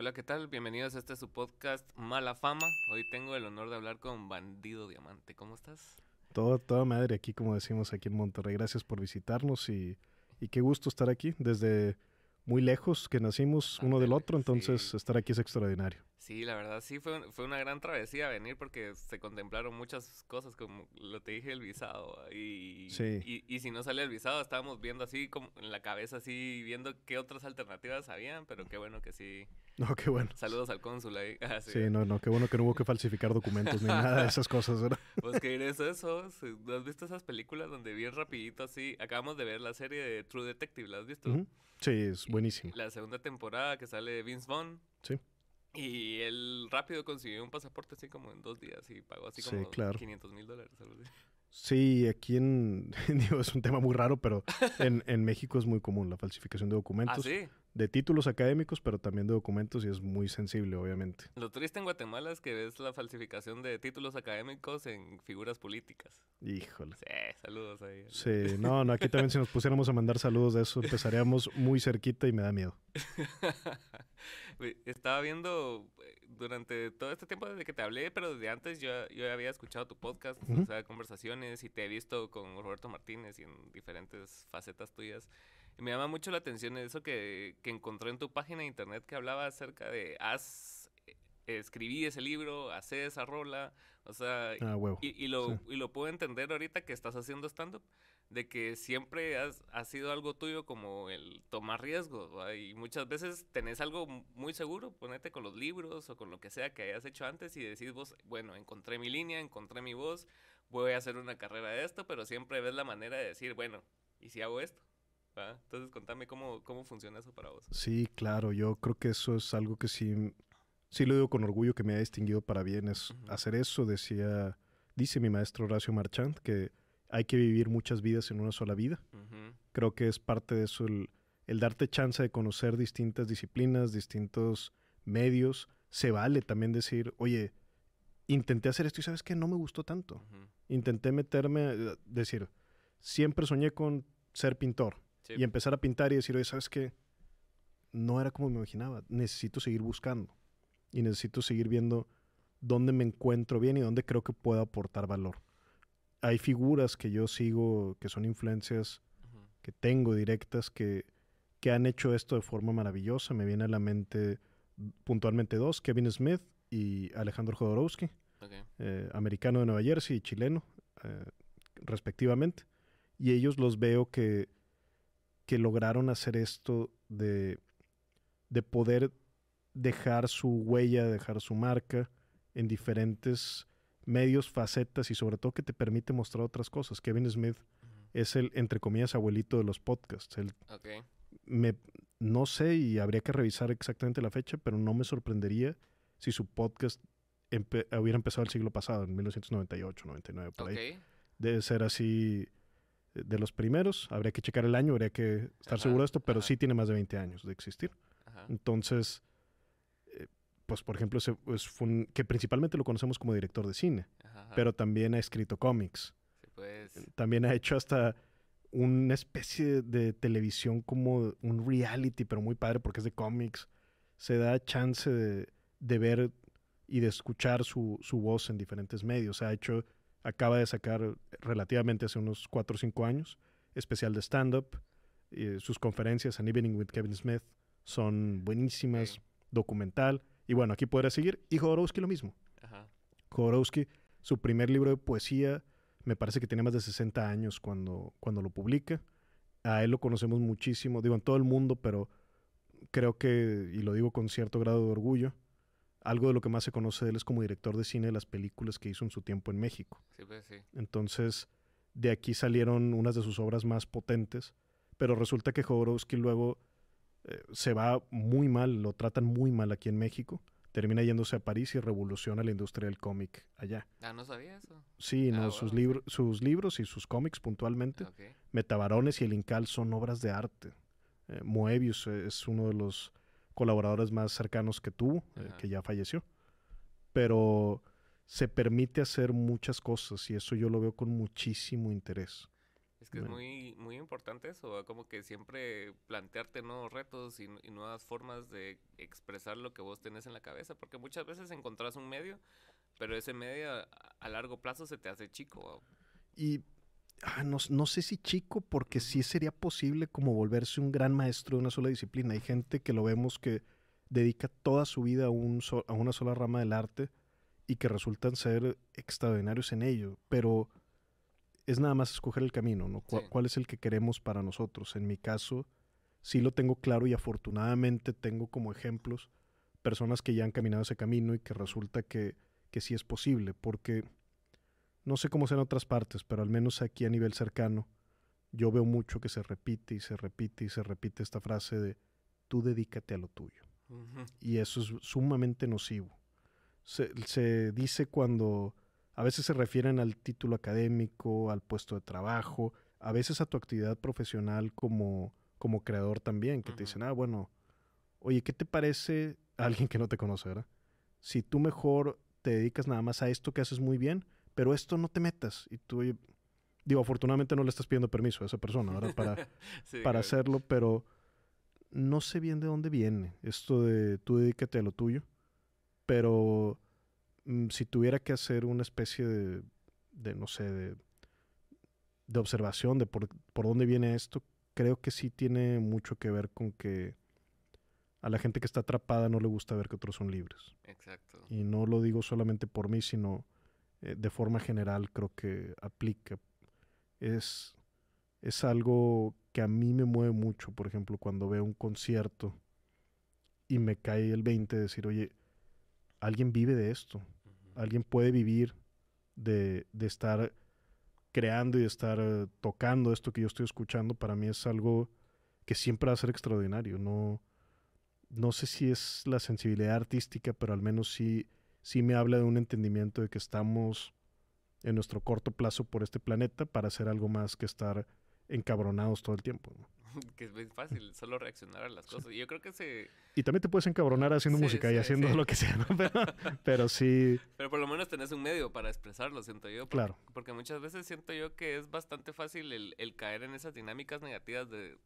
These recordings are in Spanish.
Hola, ¿qué tal? Bienvenidos a este su podcast Mala Fama. Hoy tengo el honor de hablar con Bandido Diamante. ¿Cómo estás? Todo, toda madre aquí, como decimos aquí en Monterrey. Gracias por visitarnos y, y qué gusto estar aquí desde muy lejos que nacimos uno del otro, entonces estar aquí es extraordinario. Sí, la verdad sí fue, fue una gran travesía venir porque se contemplaron muchas cosas, como lo te dije, el visado. Y, y, y, si no sale el visado, estábamos viendo así como en la cabeza, así viendo qué otras alternativas habían, pero qué bueno que sí. No, qué bueno. Saludos al cónsul ahí. Ah, sí. no, no, qué bueno que no hubo que falsificar documentos ni nada de esas cosas, ¿verdad? Pues que es eso. ¿Has visto esas películas donde bien rapidito así? Acabamos de ver la serie de True Detective, ¿la has visto? Sí, es buenísimo. La segunda temporada que sale Vince Vaughn. Sí. Y él rápido consiguió un pasaporte así como en dos días y pagó así como 500 mil dólares. Sí, aquí en, digo, es un tema muy raro, pero en, en, México es muy común la falsificación de documentos. ¿Ah, sí? De títulos académicos, pero también de documentos y es muy sensible, obviamente. Lo triste en Guatemala es que ves la falsificación de títulos académicos en figuras políticas. Híjole. Sí, saludos ahí. Sí, no, no, aquí también si nos pusiéramos a mandar saludos de eso, empezaríamos muy cerquita y me da miedo. Estaba viendo eh, durante todo este tiempo desde que te hablé, pero desde antes yo, yo había escuchado tu podcast, o sea, conversaciones, y te he visto con Roberto Martínez y en diferentes facetas tuyas. Me llama mucho la atención eso que, que encontré en tu página de internet que hablaba acerca de haz eh, escribí ese libro, hacé esa rola, o sea, ah, y, y, lo, y lo puedo entender ahorita que estás haciendo stand-up, de que siempre has, ha sido algo tuyo como el tomar riesgos, y muchas veces tenés algo muy seguro, ponete con los libros o con lo que sea que hayas hecho antes y decís vos, bueno, encontré mi línea, encontré mi voz, voy a hacer una carrera de esto, pero siempre ves la manera de decir, bueno, ¿y si hago esto? Entonces contame cómo, cómo funciona eso para vos. Sí, claro, yo creo que eso es algo que sí, sí lo digo con orgullo que me ha distinguido para bien, es hacer eso, decía, dice mi maestro Horacio Marchand, que hay que vivir muchas vidas en una sola vida. Creo que es parte de eso el, darte chance de conocer distintas disciplinas, distintos medios. Se vale también decir, oye, intenté hacer esto y sabes que no me gustó tanto. Intenté meterme, eh, decir, siempre soñé con ser pintor y empezar a pintar y decir, oye, ¿sabes qué? No era como me imaginaba. Necesito seguir buscando y necesito seguir viendo dónde me encuentro bien y dónde creo que puedo aportar valor hay figuras que yo sigo que son influencias que tengo directas que, que han hecho esto de forma maravillosa. Me viene a la mente puntualmente dos, Kevin Smith y Alejandro Jodorowsky, eh, americano de Nueva Jersey y chileno, eh, respectivamente. Y ellos los veo que, que lograron hacer esto de, de poder dejar su huella, dejar su marca en diferentes medios, facetas y sobre todo que te permite mostrar otras cosas. Kevin Smith es el, entre comillas, abuelito de los podcasts. Él, me, no sé y habría que revisar exactamente la fecha, pero no me sorprendería si su podcast hubiera empezado el siglo pasado, en 1998, 99, por ahí. Debe ser así de los primeros. Habría que checar el año, habría que estar seguro de esto, pero sí tiene más de 20 años de existir. Entonces, pues por ejemplo, pues, que principalmente lo conocemos como director de cine, pero también ha escrito cómics. pues. También ha hecho hasta una especie de televisión como un reality, pero muy padre porque es de cómics. Se da chance de, ver y de escuchar su, su, voz en diferentes medios. Ha hecho, acaba de sacar relativamente hace unos 4 o 5 años, especial de stand-up. sus conferencias, An Evening with Kevin Smith, son buenísimas, documental. Y bueno, aquí podrá seguir. Y Jodorowsky lo mismo. Ajá. Jodorowsky, su primer libro de poesía, me parece que tiene más de 60 años cuando, cuando lo publica. A él lo conocemos muchísimo, digo, en todo el mundo, pero creo que, y lo digo con cierto grado de orgullo, algo de lo que más se conoce de él es como director de cine de las películas que hizo en su tiempo en México. Sí, pues sí. Entonces, de aquí salieron unas de sus obras más potentes, pero resulta que Jodorowsky luego eh, se va muy mal, lo tratan muy mal aquí en México. Termina yéndose a París y revoluciona la industria del cómic allá. Ah, no sabía eso. Sí, no, ah, sus, libros sus libros y sus cómics puntualmente. Metabarones y El Incal son obras de arte. Eh, Moebius es uno de los colaboradores más cercanos que tuvo, eh, que ya falleció. Pero se permite hacer muchas cosas y eso yo lo veo con muchísimo interés. Es que es muy, muy importante eso, como que siempre plantearte nuevos retos y, nuevas formas de expresar lo que vos tenés en la cabeza, porque muchas veces encontrás un medio, pero ese medio a, largo plazo se te hace chico. Y ah, no, no, sé si chico, porque sí sería posible como volverse un gran maestro de una sola disciplina. Hay gente que lo vemos que dedica toda su vida a, un a una sola rama del arte y que resultan ser extraordinarios en ello, pero es nada más escoger el camino, ¿no? ¿Cuál es el que queremos para nosotros? En mi caso, sí lo tengo claro y afortunadamente tengo como ejemplos personas que ya han caminado ese camino y que resulta que, que sí es posible, porque no sé cómo sea en otras partes, pero al menos aquí a nivel cercano, yo veo mucho que se repite y se repite y se repite esta frase de tú dedícate a lo tuyo. Y eso es sumamente nocivo. Se, se dice cuando a veces se refieren al título académico, al puesto de trabajo, a veces a tu actividad profesional como, como creador también, que te dicen, ah, bueno, oye, ¿qué te parece alguien que no te conoce, verdad? Si tú mejor te dedicas nada más a esto que haces muy bien, pero esto no te metas. Y tú, digo, afortunadamente no le estás pidiendo permiso a esa persona, ¿verdad? Para, para hacerlo, pero no sé bien de dónde viene esto de tú dedícate a lo tuyo, pero Mm, si tuviera que hacer una especie de, no sé, de, de observación de por, por, dónde viene esto, creo que sí tiene mucho que ver con que a la gente que está atrapada no le gusta ver que otros son libres. Exacto. Y no lo digo solamente por mí, sino eh, de forma general creo que aplica. Es, es algo que a mí me mueve mucho, por ejemplo, cuando veo un concierto y me cae el 20 de decir, oye, alguien vive de esto alguien puede vivir de, estar creando y de estar eh, tocando esto que yo estoy escuchando, para mí es algo que siempre va a ser extraordinario. No, no sé si es la sensibilidad artística, pero al menos sí, sí me habla de un entendimiento de que estamos en nuestro corto plazo por este planeta para hacer algo más que estar encabronados todo el tiempo. que es muy fácil solo reaccionar a las cosas. Y yo creo que se... Y también te puedes encabronar haciendo música y haciendo lo que sea, ¿no? Pero, sí... Pero por lo menos tenés un medio para expresarlo, siento yo. claro. Porque muchas veces siento yo que es bastante fácil el, caer en esas dinámicas negativas de,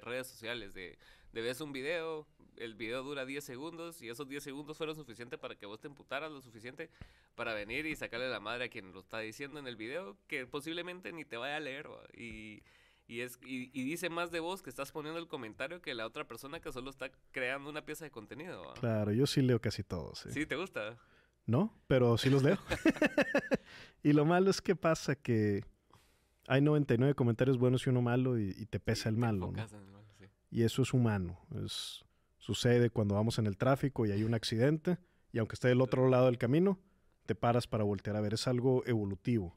redes sociales, de, de ves un video, el video dura 10 segundos y esos 10 segundos fueron suficientes para que vos te emputaras lo suficiente para venir y sacarle la madre a quien lo está diciendo en el video, que posiblemente ni te vaya a leer. Y y, es, y, dice más de vos que estás poniendo el comentario que la otra persona que solo está creando una pieza de contenido. Claro, yo sí leo casi todos. ¿sí? te gusta? No, pero sí los leo. y lo malo es que pasa que hay 99 comentarios buenos y uno malo y, te pesa el malo. Y eso es humano. Es, sucede cuando vamos en el tráfico y hay un accidente y aunque esté del otro lado del camino, te paras para voltear a ver. Es algo evolutivo.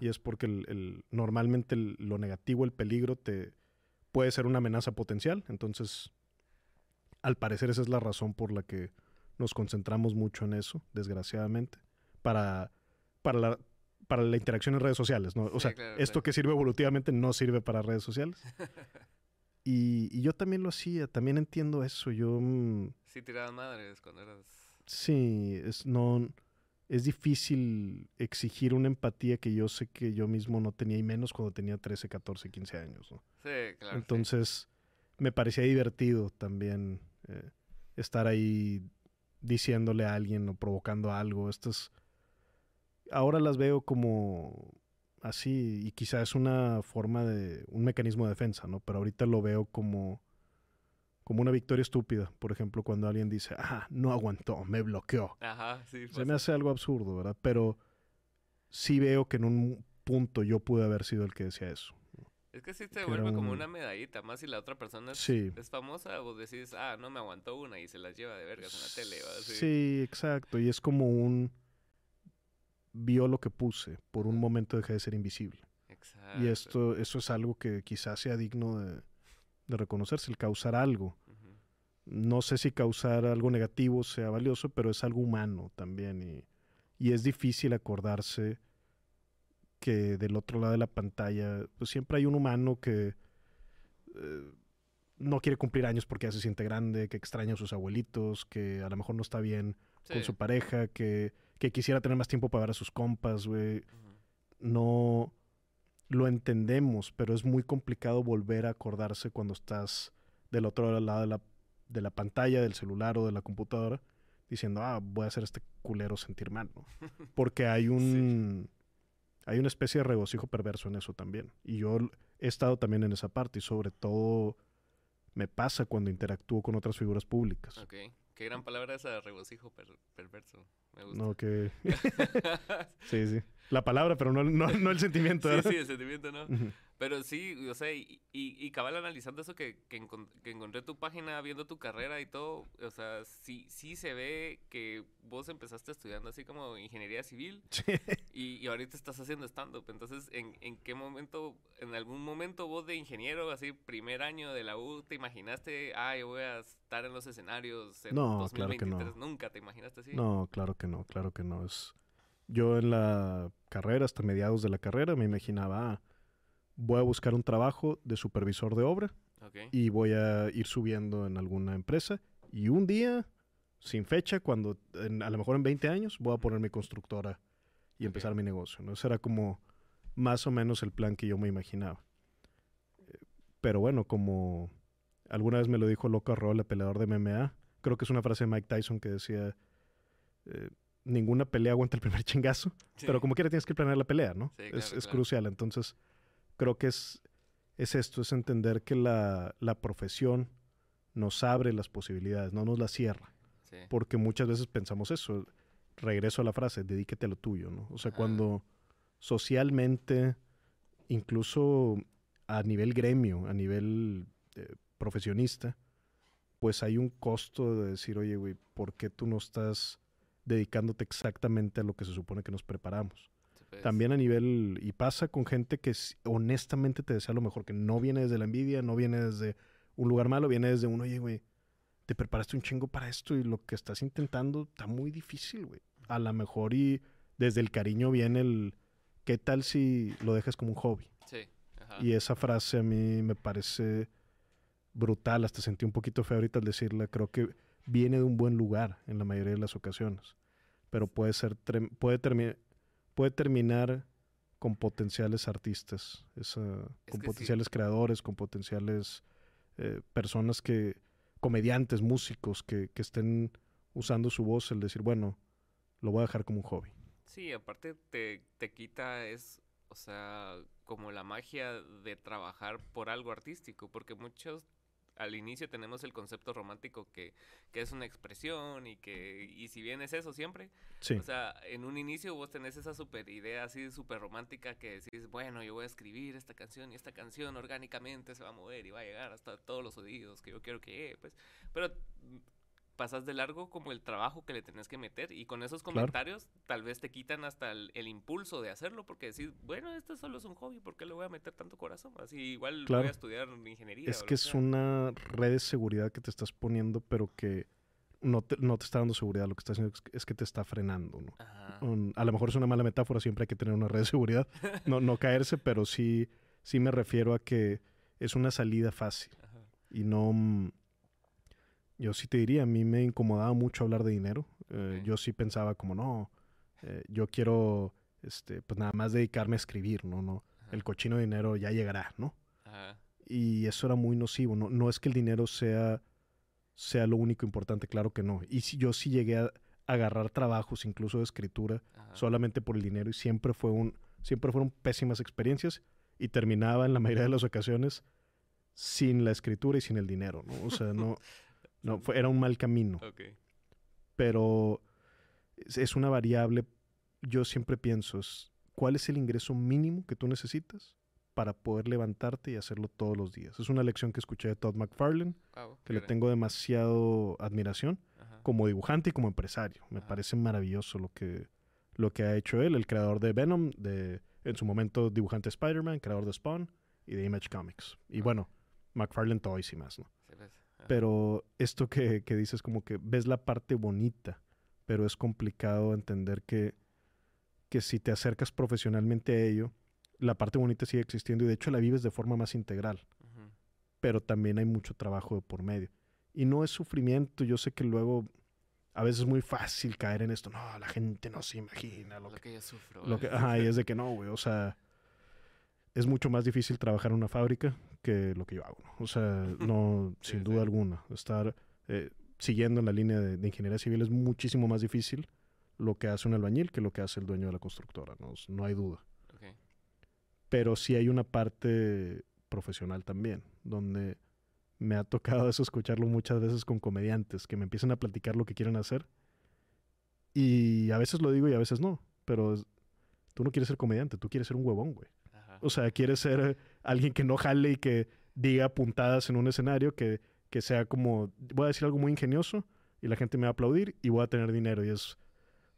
Y es porque el, normalmente lo negativo, el peligro, te puede ser una amenaza potencial. Entonces, al parecer esa es la razón por la que nos concentramos mucho en eso, desgraciadamente, para, para, la, para la interacción en redes sociales. ¿no? O sea, esto que sirve evolutivamente no sirve para redes sociales. y, y, yo también lo hacía, también entiendo eso. Yo... Mm, sí, tiraba madres cuando eras... Sí, es, no es difícil exigir una empatía que yo sé que yo mismo no tenía y menos cuando tenía 13, 14, 15 años. ¿no? Sí, claro. Entonces me parecía divertido también eh, estar ahí diciéndole a alguien o provocando algo. Estas ahora las veo como así y quizás es una forma de un mecanismo de defensa, ¿no? Pero ahorita lo veo como como una victoria estúpida, por ejemplo, cuando alguien dice, ah, no aguantó, me bloqueó. Ajá, sí. Se me hace algo absurdo, ¿verdad? Pero sí veo que en un punto yo pude haber sido el que decía eso. Es que sí se vuelve como una medallita, más si la otra persona es, famosa, o decís, ah, no me aguantó una y se las lleva de vergas en la tele. Sí. sí, exacto. Y es como un vio lo que puse, por un momento dejé de ser invisible. Exacto. Y esto, eso es algo que quizás sea digno de, de reconocerse, el causar algo. No sé si causar algo negativo sea valioso, pero es algo humano también. Y, y, es difícil acordarse que del otro lado de la pantalla, pues siempre hay un humano que eh, no quiere cumplir años porque ya se siente grande, que extraña a sus abuelitos, que a lo mejor no está bien con su pareja, que, que, quisiera tener más tiempo para ver a sus compas, güey. No lo entendemos, pero es muy complicado volver a acordarse cuando estás del otro lado de la, de la pantalla, del celular o de la computadora, diciendo, ah, voy a hacer este culero sentir mal, ¿no? Porque hay un... Hay una especie de regocijo perverso en eso también. Y yo he estado también en esa parte y sobre todo me pasa cuando interactúo con otras figuras públicas. Ok. Qué gran palabra esa, regocijo perverso. Me gusta. No, que... sí, sí. La palabra, pero no, no, no el sentimiento. sí, sí, el sentimiento no. Pero sí, o sea, y, y, cabal analizando eso que, que, encontré tu página, viendo tu carrera y todo, o sea, sí, sí se ve que vos empezaste estudiando así como ingeniería civil y, y, ahorita estás haciendo stand-up. Entonces, ¿en, ¿en qué momento, en algún momento vos de ingeniero, así primer año de la U, te imaginaste, ah, yo voy a estar en los escenarios en no, 2023? Claro que no. Nunca te imaginaste así. No, claro que no, claro que no. Es... Yo en la carrera, hasta mediados de la carrera, me imaginaba... Ah, voy a buscar un trabajo de supervisor de obra y voy a ir subiendo en alguna empresa y un día, sin fecha, cuando a lo mejor en 20 años, voy a poner mi constructora y empezar mi negocio. ¿no? Ese era como más o menos el plan que yo me imaginaba. Pero bueno, como alguna vez me lo dijo Loco Roll, el peleador de MMA, creo que es una frase de Mike Tyson que decía, eh, ninguna pelea aguanta el primer chingazo, pero como quiera tienes que planear la pelea, ¿no? es, crucial. Entonces, creo que es, es esto, es entender que la, profesión nos abre las posibilidades, no nos las cierra. Porque muchas veces pensamos eso. Regreso a la frase, dedíquete a lo tuyo, ¿no? O sea, cuando socialmente, incluso a nivel gremio, a nivel eh, profesionista, pues hay un costo de decir, oye, güey, ¿por qué tú no estás dedicándote exactamente a lo que se supone que nos preparamos? Pues. También a nivel, y pasa con gente que honestamente te desea lo mejor, que no viene desde la envidia, no viene desde un lugar malo, viene desde uno, oye, güey, te preparaste un chingo para esto y lo que estás intentando está muy difícil, güey. A lo mejor y desde el cariño viene el, ¿qué tal si lo dejas como un hobby? Sí. Y esa frase a mí me parece brutal, hasta sentí un poquito feo ahorita al decirla, creo que viene de un buen lugar en la mayoría de las ocasiones, pero puede ser, puede terminar, puede terminar con potenciales artistas, con potenciales creadores, con potenciales eh, personas que, comediantes, músicos, que, que, estén usando su voz, el decir, bueno, lo voy a dejar como un hobby. Sí, aparte te, te quita, es, o sea, como la magia de trabajar por algo artístico, porque muchos al inicio tenemos el concepto romántico que, que, es una expresión y que, y si bien es eso siempre, o sea, en un inicio vos tenés esa super idea así súper romántica que decís, bueno, yo voy a escribir esta canción y esta canción orgánicamente se va a mover y va a llegar hasta todos los oídos que yo quiero que llegue, pues, pero pasas de largo como el trabajo que le tenés que meter y con esos comentarios tal vez te quitan hasta el, impulso de hacerlo porque decís, bueno, esto solo es un hobby, ¿por qué le voy a meter tanto corazón? Así igual voy a estudiar ingeniería. Es que es una red de seguridad que te estás poniendo, pero que no te, no te está dando seguridad, lo que está haciendo es que te está frenando, ¿no? a lo mejor es una mala metáfora, siempre hay que tener una red de seguridad, no, no caerse, pero sí, sí me refiero a que es una salida fácil y no mm, yo sí te diría, a mí me incomodaba mucho hablar de dinero. Eh, yo sí pensaba como, no, eh, yo quiero, este, pues nada más dedicarme a escribir, ¿no? no El cochino de dinero ya llegará, ¿no? Y eso era muy nocivo. No, no es que el dinero sea, sea lo único importante, claro que no. Y si, yo sí llegué a agarrar trabajos, incluso de escritura, solamente por el dinero y siempre, fue un, siempre fueron pésimas experiencias y terminaba en la mayoría de las ocasiones sin la escritura y sin el dinero, ¿no? O sea, no... No, fue, era un mal camino. Pero es, una variable, yo siempre pienso, ¿cuál es el ingreso mínimo que tú necesitas para poder levantarte y hacerlo todos los días? Es una lección que escuché de Todd McFarlane, que le tengo demasiado admiración como dibujante y como empresario. Me parece maravilloso lo que, lo que ha hecho él, el creador de Venom, de en su momento dibujante Spider-Man, creador de Spawn y de Image Comics. Y bueno, McFarlane Toys y más, ¿no? Pero esto que, que dices como que ves la parte bonita, pero es complicado entender que, que si te acercas profesionalmente a ello, la parte bonita sigue existiendo y de hecho la vives de forma más integral. Pero también hay mucho trabajo por medio. Y no es sufrimiento, yo sé que luego a veces es muy fácil caer en esto. No, la gente no se imagina lo, que, yo sufro. Lo que, ajá, y es de que no, güey, o sea, es mucho más difícil trabajar en una fábrica que lo que yo hago. ¿no? O sea, no, Sí, sin sí. duda alguna. Estar eh, siguiendo en la línea de, de ingeniería civil es muchísimo más difícil lo que hace un albañil que lo que hace el dueño de la constructora, no, no hay duda. Pero sí hay una parte profesional también, donde me ha tocado eso escucharlo muchas veces con comediantes que me empiezan a platicar lo que quieren hacer. Y a veces lo digo y a veces no. Pero es- tú no quieres ser comediante, tú quieres ser un huevón, güey. Ajá. O sea, quieres ser alguien que no jale y que diga puntadas en un escenario, que, que sea como, voy a decir algo muy ingenioso y la gente me va a aplaudir y voy a tener dinero. Y es,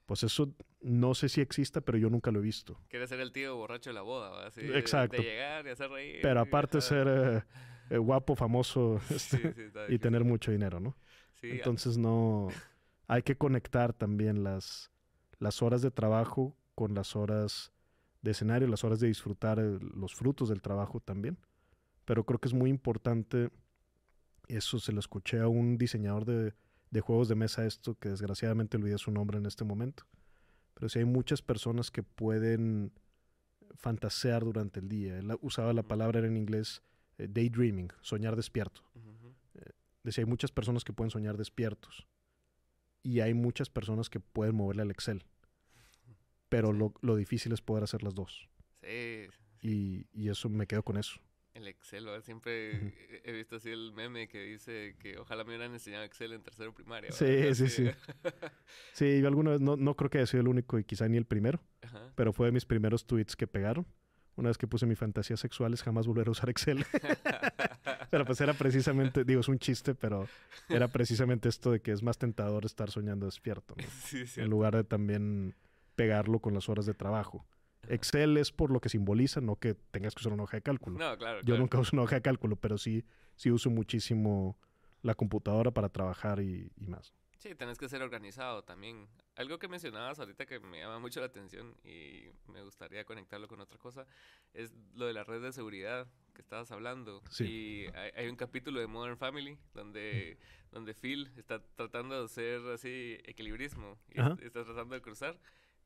pues eso no sé si exista, pero yo nunca lo he visto. Quiere ser el tío borracho de la boda. Así, Exacto. De llegar y hacer reír. Pero y- aparte ajá. ser eh, eh, guapo, famoso este, sí, y tener mucho dinero, ¿no? Sí, Entonces no, hay que conectar también las, las horas de trabajo con las horas de escenario, las horas de disfrutar eh, los frutos del trabajo también. Pero creo que es muy importante, eso se lo escuché a un diseñador de, de juegos de mesa esto, que desgraciadamente olvidé su nombre en este momento. Pero sí hay muchas personas que pueden fantasear durante el día. Él usaba la palabra era en inglés eh, daydreaming, soñar despierto Ujú. decía, hay muchas personas que pueden soñar despiertos y hay muchas personas que pueden moverle al Excel, pero Sí. lo, lo difícil es poder hacer las dos. Sí, Y, y eso me quedo con eso. el Excel, ¿va? Siempre he- he visto así el meme que dice que ojalá me hubieran enseñado Excel en tercero primaria. Sí, sí, sí. Sí, yo alguna vez, no, no creo que haya sido el único y quizá ni el primero, Ajá. pero fue de mis primeros tweets que pegaron. Una vez que puse mi fantasía sexual es jamás volver a usar Excel. pero pues era precisamente, digo, es un chiste, pero era precisamente esto de que es más tentador estar soñando despierto. ¿no? sí, sí. en lugar de también pegarlo con las horas de trabajo. Excel es por lo que simboliza, no que tengas que usar una hoja de cálculo. No, claro. Yo claro. nunca uso una hoja de cálculo, pero sí, sí uso muchísimo la computadora para trabajar y, y más. Sí, tenés que ser organizado también. Algo que mencionabas ahorita que me llama mucho la atención y me gustaría conectarlo con otra cosa es lo de la red de seguridad que estabas hablando. Sí. Y hay, hay un capítulo de Modern Family donde, donde Phil está tratando de hacer así equilibrismo y Ajá. es- está tratando de cruzar,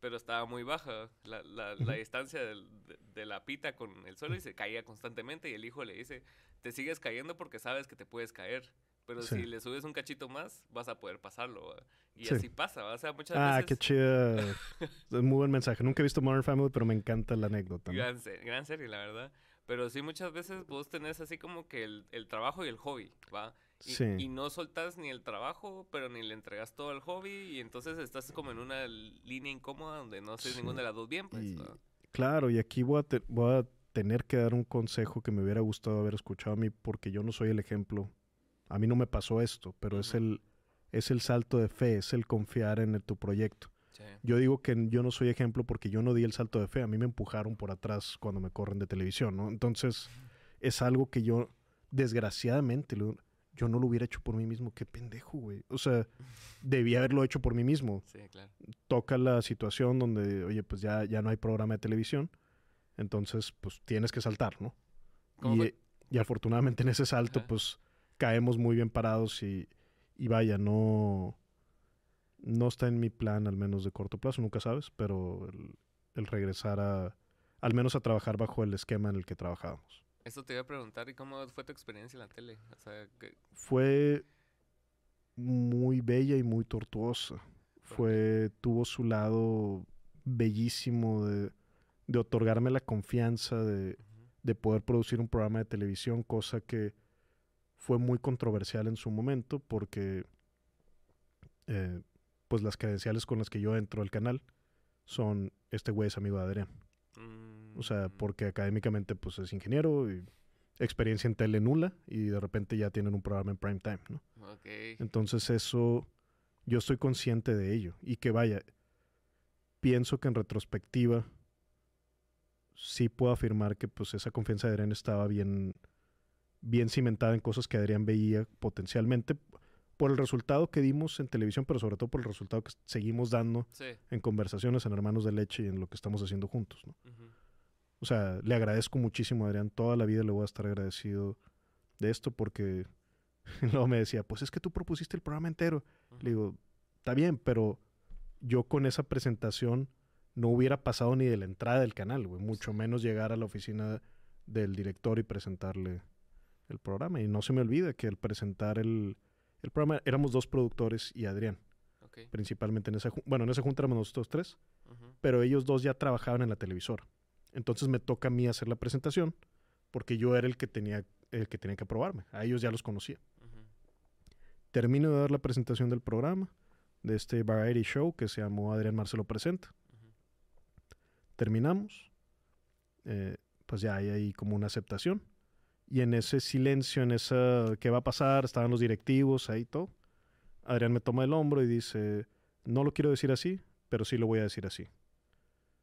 pero estaba muy baja la, la, la distancia del- de, de la pita con el suelo y se caía constantemente y el hijo le dice, te sigues cayendo porque sabes que te puedes caer. Pero Sí. si le subes un cachito más, vas a poder pasarlo. ¿va? Y Sí. así pasa, ¿va? o sea, muchas Ah, veces... qué chida. Es muy buen mensaje. Nunca he visto Modern Family, pero me encanta la anécdota. ¿no? Gran, gran serie, la verdad. Pero sí, muchas veces vos tenés así como que el, el trabajo y el hobby, ¿va? Y, Sí. y no soltás ni el trabajo, pero ni le entregas todo al hobby. Y entonces estás como en una línea incómoda donde no haces Sí. ninguna de las dos bien, pues. Claro, y aquí voy a, te- voy a tener que dar un consejo que me hubiera gustado haber escuchado a mí, porque yo no soy el ejemplo. A mí no me pasó esto, pero es, el, es el salto de fe, es el confiar en el- tu proyecto. Sí. Yo digo que yo no soy ejemplo porque yo no di el salto de fe. A mí me empujaron por atrás cuando me corren de televisión, ¿no? Entonces, es algo que yo, desgraciadamente, lo- yo no lo hubiera hecho por mí mismo. Qué pendejo, güey. O sea, debía haberlo hecho por mí mismo. Sí, claro. Toca la situación donde, oye, pues ya, ya no hay programa de televisión. Entonces, pues tienes que saltar, ¿no? ¿Cómo Y, y afortunadamente en ese salto, Ajá. pues caemos muy bien parados y, y vaya, no, no está en mi plan, al menos de corto plazo, nunca sabes, pero el, el regresar a, al menos a trabajar bajo el esquema en el que trabajábamos. Eso te iba a preguntar, ¿y cómo fue tu experiencia en la tele? O sea, que... Fue muy bella y muy tortuosa. Fue, tuvo su lado bellísimo de, de otorgarme la confianza de, poder producir un programa de televisión, cosa que fue muy controversial en su momento porque eh, pues las credenciales con las que yo entro al canal son este güey es amigo de Adrián. O sea, porque académicamente pues es ingeniero y experiencia en tele nula y de repente ya tienen un programa en prime time, ¿no? Ok. Entonces eso, yo estoy consciente de ello. Y que vaya, pienso que en retrospectiva sí puedo afirmar que pues esa confianza de Adrián estaba bien, bien cimentada en cosas que Adrián veía potencialmente por el resultado que dimos en televisión, pero sobre todo por el resultado que seguimos dando Sí. en conversaciones, en Hermanos de Leche y en lo que estamos haciendo juntos, ¿no? ujú. O sea, le agradezco muchísimo a Adrián. Toda la vida le voy a estar agradecido de esto porque luego me decía, pues es que tú propusiste el programa entero. Le digo, está bien, pero yo con esa presentación no hubiera pasado ni de la entrada del canal, güey. Mucho Sí. menos llegar a la oficina del director y presentarle el programa. Y no se me olvida que al presentar el, el programa éramos dos productores y Adrián. Principalmente en esa, bueno, en esa junta éramos nosotros tres, pero ellos dos ya trabajaban en la televisora. Entonces me toca a mí hacer la presentación porque yo era el que tenía, el que, tenía que aprobarme. A ellos ya los conocía. Termino de dar la presentación del programa, de este variety show que se llamó Adrián Marcelo Presenta. Terminamos. eh, pues ya hay ahí como una aceptación. Y en ese silencio, en esa, ¿qué va a pasar? Estaban los directivos ahí todo. Adrián me toma el hombro y dice, no lo quiero decir así, pero sí lo voy a decir así.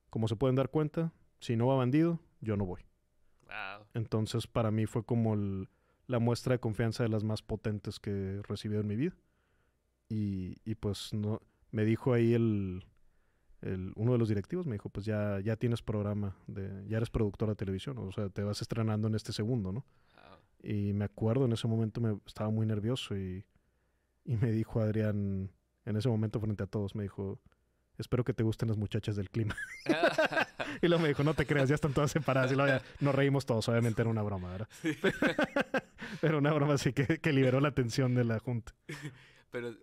Como se pueden dar cuenta, si no va bandido, yo no voy. Wow. Entonces para mí fue como el- la muestra de confianza de las más potentes que he recibido en mi vida. Y, y pues no, me dijo ahí el, el- uno de los directivos, me dijo, pues ya, ya tienes programa, de, ya eres productor de televisión, o sea, te vas estrenando en este segundo, ¿no? Wow. Y me acuerdo en ese momento me estaba muy nervioso y, y me dijo Adrián, en ese momento frente a todos, me dijo, espero que te gusten las muchachas del clima. y luego me dijo, no te creas, ya están todas separadas. Y luego ya nos reímos todos, obviamente era una broma, ¿verdad? Sí. Era una broma así que, que liberó la atención de la junta. Pero,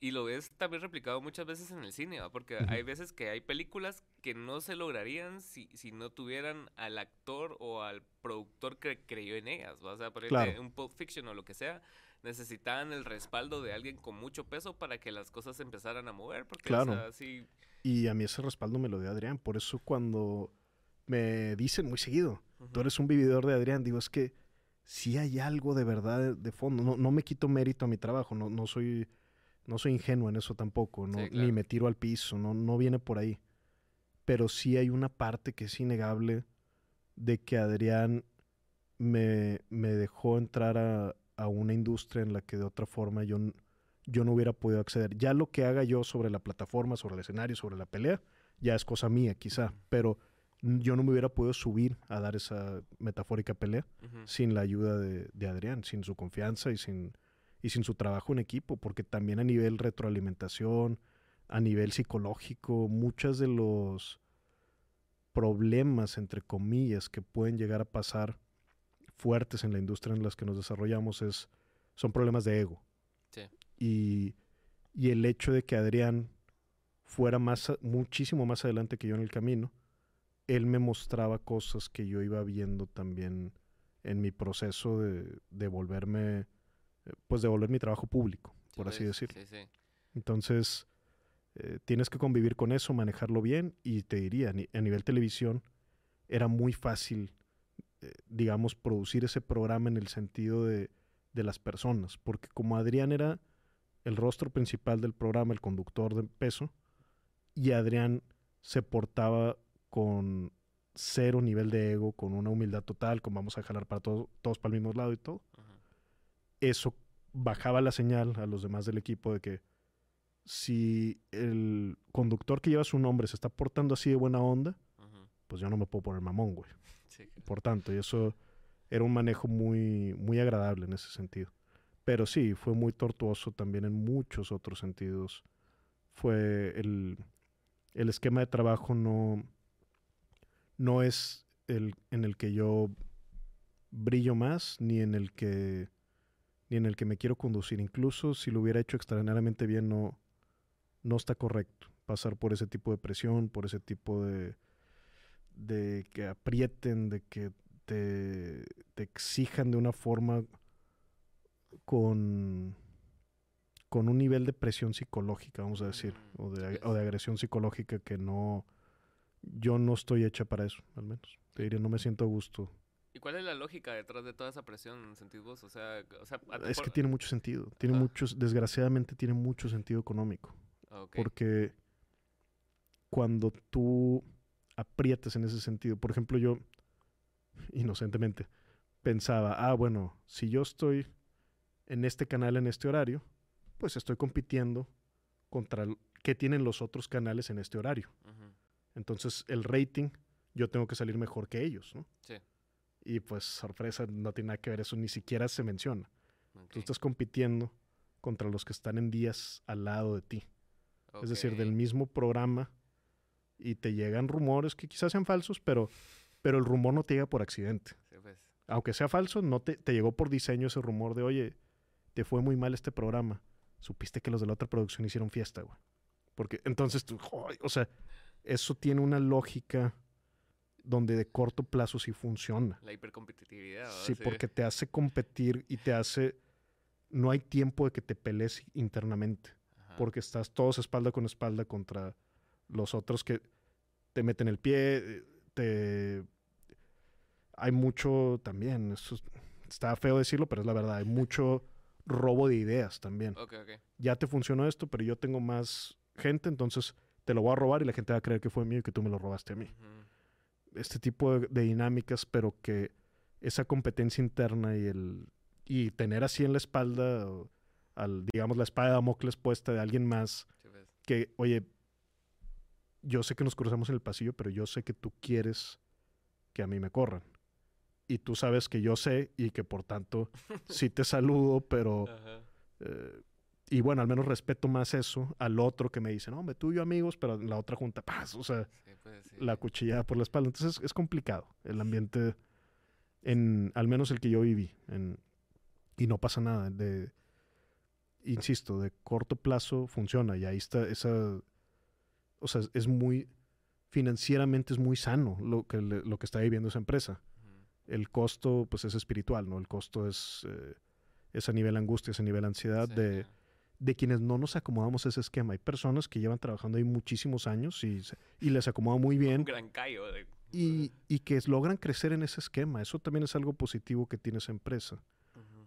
y lo ves también replicado muchas veces en el cine, ¿va? Porque hay veces que hay películas que no se lograrían si, si no tuvieran al actor o al productor que creyó en ellas, ¿va? O sea, por ejemplo, Claro. un Pulp Fiction o lo que sea, necesitaban el respaldo de alguien con mucho peso para que las cosas se empezaran a mover, porque, Claro. o sea, sí, Y a mí ese respaldo me lo dio Adrián. Por eso cuando me dicen muy seguido, tú eres un vividor de Adrián, digo, es que sí hay algo de verdad de, fondo. No, no me quito mérito a mi trabajo, no, no soy... No soy ingenuo en eso tampoco, no, Sí, ni me tiro al piso, no, no viene por ahí. Pero sí hay una parte que es innegable de que Adrián me, me dejó entrar a, a una industria en la que de otra forma yo, yo no hubiera podido acceder. Ya lo que haga yo sobre la plataforma, sobre el escenario, sobre la pelea, ya es cosa mía quizá, pero yo no me hubiera podido subir a dar esa metafórica pelea sin la ayuda de, de Adrián, sin su confianza y sin, y sin su trabajo en equipo, porque también a nivel retroalimentación, a nivel psicológico, muchos de los problemas, entre comillas, que pueden llegar a pasar fuertes en la industria en las que nos desarrollamos es, son problemas de ego. Sí. Y, y el hecho de que Adrián fuera más, muchísimo más adelante que yo en el camino, él me mostraba cosas que yo iba viendo también en mi proceso de, de volverme, eh, pues de volver mi trabajo público, por así decirlo. Sí, sí. Entonces, eh, tienes que convivir con eso, manejarlo bien y te diría, a nivel televisión, era muy fácil, eh, digamos, producir ese programa en el sentido de, de las personas, porque como Adrián era el rostro principal del programa, el conductor de peso, y Adrián se portaba con cero nivel de ego, con una humildad total, con vamos a jalar para todos, todos para el mismo lado y todo eso bajaba la señal a los demás del equipo de que si el conductor que lleva su nombre se está portando así de buena onda, pues yo no me puedo poner mamón, güey. sí. Por tanto, y eso era un manejo muy, muy agradable en ese sentido. Pero sí, fue muy tortuoso también en muchos otros sentidos. Fue el, el esquema de trabajo no, no es el en el que yo brillo más, ni en el que ni en el que me quiero conducir. Incluso si lo hubiera hecho extraordinariamente bien, no, no está correcto pasar por ese tipo de presión, por ese tipo de, de que aprieten, de que te, te exijan de una forma con, con un nivel de presión psicológica, vamos a decir, Mm, o, de, o de agresión psicológica que no, yo no estoy hecha para eso, al menos. Te diría, no me siento a gusto. ¿Y cuál es la lógica detrás de toda esa presión, sentís vos? O sea, o sea Es que por- tiene mucho sentido, tiene Ajá. muchos, desgraciadamente tiene mucho sentido económico. Ah, ok, Porque cuando tú aprietas en ese sentido, por ejemplo, yo, inocentemente, pensaba, ah, bueno, si yo estoy en este canal en este horario, pues estoy compitiendo contra qué tienen los otros canales en este horario. Entonces, el rating, yo tengo que salir mejor que ellos, ¿no? Sí. Y pues, sorpresa, no tiene nada que ver, eso ni siquiera se menciona. Tú estás compitiendo contra los que están en días al lado de ti. Es decir, del mismo programa y te llegan rumores que quizás sean falsos, pero, pero el rumor no te llega por accidente. sí, Aunque sea falso, no te, te llegó por diseño ese rumor de, oye, te fue muy mal este programa. Supiste que los de la otra producción hicieron fiesta, güey. Porque entonces tú, joder, o sea, eso tiene una lógica donde de corto plazo sí funciona. La hipercompetitividad. ¿verdad? Sí, porque te hace competir y te hace... No hay tiempo de que te pelees internamente, Ajá. porque estás todos espalda con espalda contra los otros que te meten el pie, eh, te... Hay mucho también, eso es- está feo decirlo, pero es la verdad, hay mucho robo de ideas también. Ya te funcionó esto, pero yo tengo más gente, entonces te lo voy a robar y la gente va a creer que fue mío y que tú me lo robaste a mí este tipo de, de dinámicas, pero que esa competencia interna y el y tener así en la espalda al digamos la espada de Damocles puesta de alguien más pues. que oye yo sé que nos cruzamos en el pasillo, pero yo sé que tú quieres que a mí me corran. Y tú sabes que yo sé y que por tanto sí te saludo, pero Ajá. eh, y bueno, al menos respeto más eso al otro que me dice, no, hombre, tú y yo amigos, pero la otra junta, paz, o sea, Sí, pues, sí. la cuchillada por la espalda. Entonces es complicado el ambiente, en, al menos el que yo viví. en- y no pasa nada. De, insisto, de corto plazo funciona y ahí está esa... O sea, es muy... Financieramente es muy sano lo que, le- lo que está viviendo esa empresa. El costo, pues es espiritual, ¿no? El costo es, eh, es a nivel angustia, es a nivel ansiedad Sí, de de quienes no nos acomodamos a ese esquema. Hay personas que llevan trabajando ahí muchísimos años y, y les acomoda muy Un bien gran callo. de- y, y que logran crecer en ese esquema. Eso también es algo positivo que tiene esa empresa.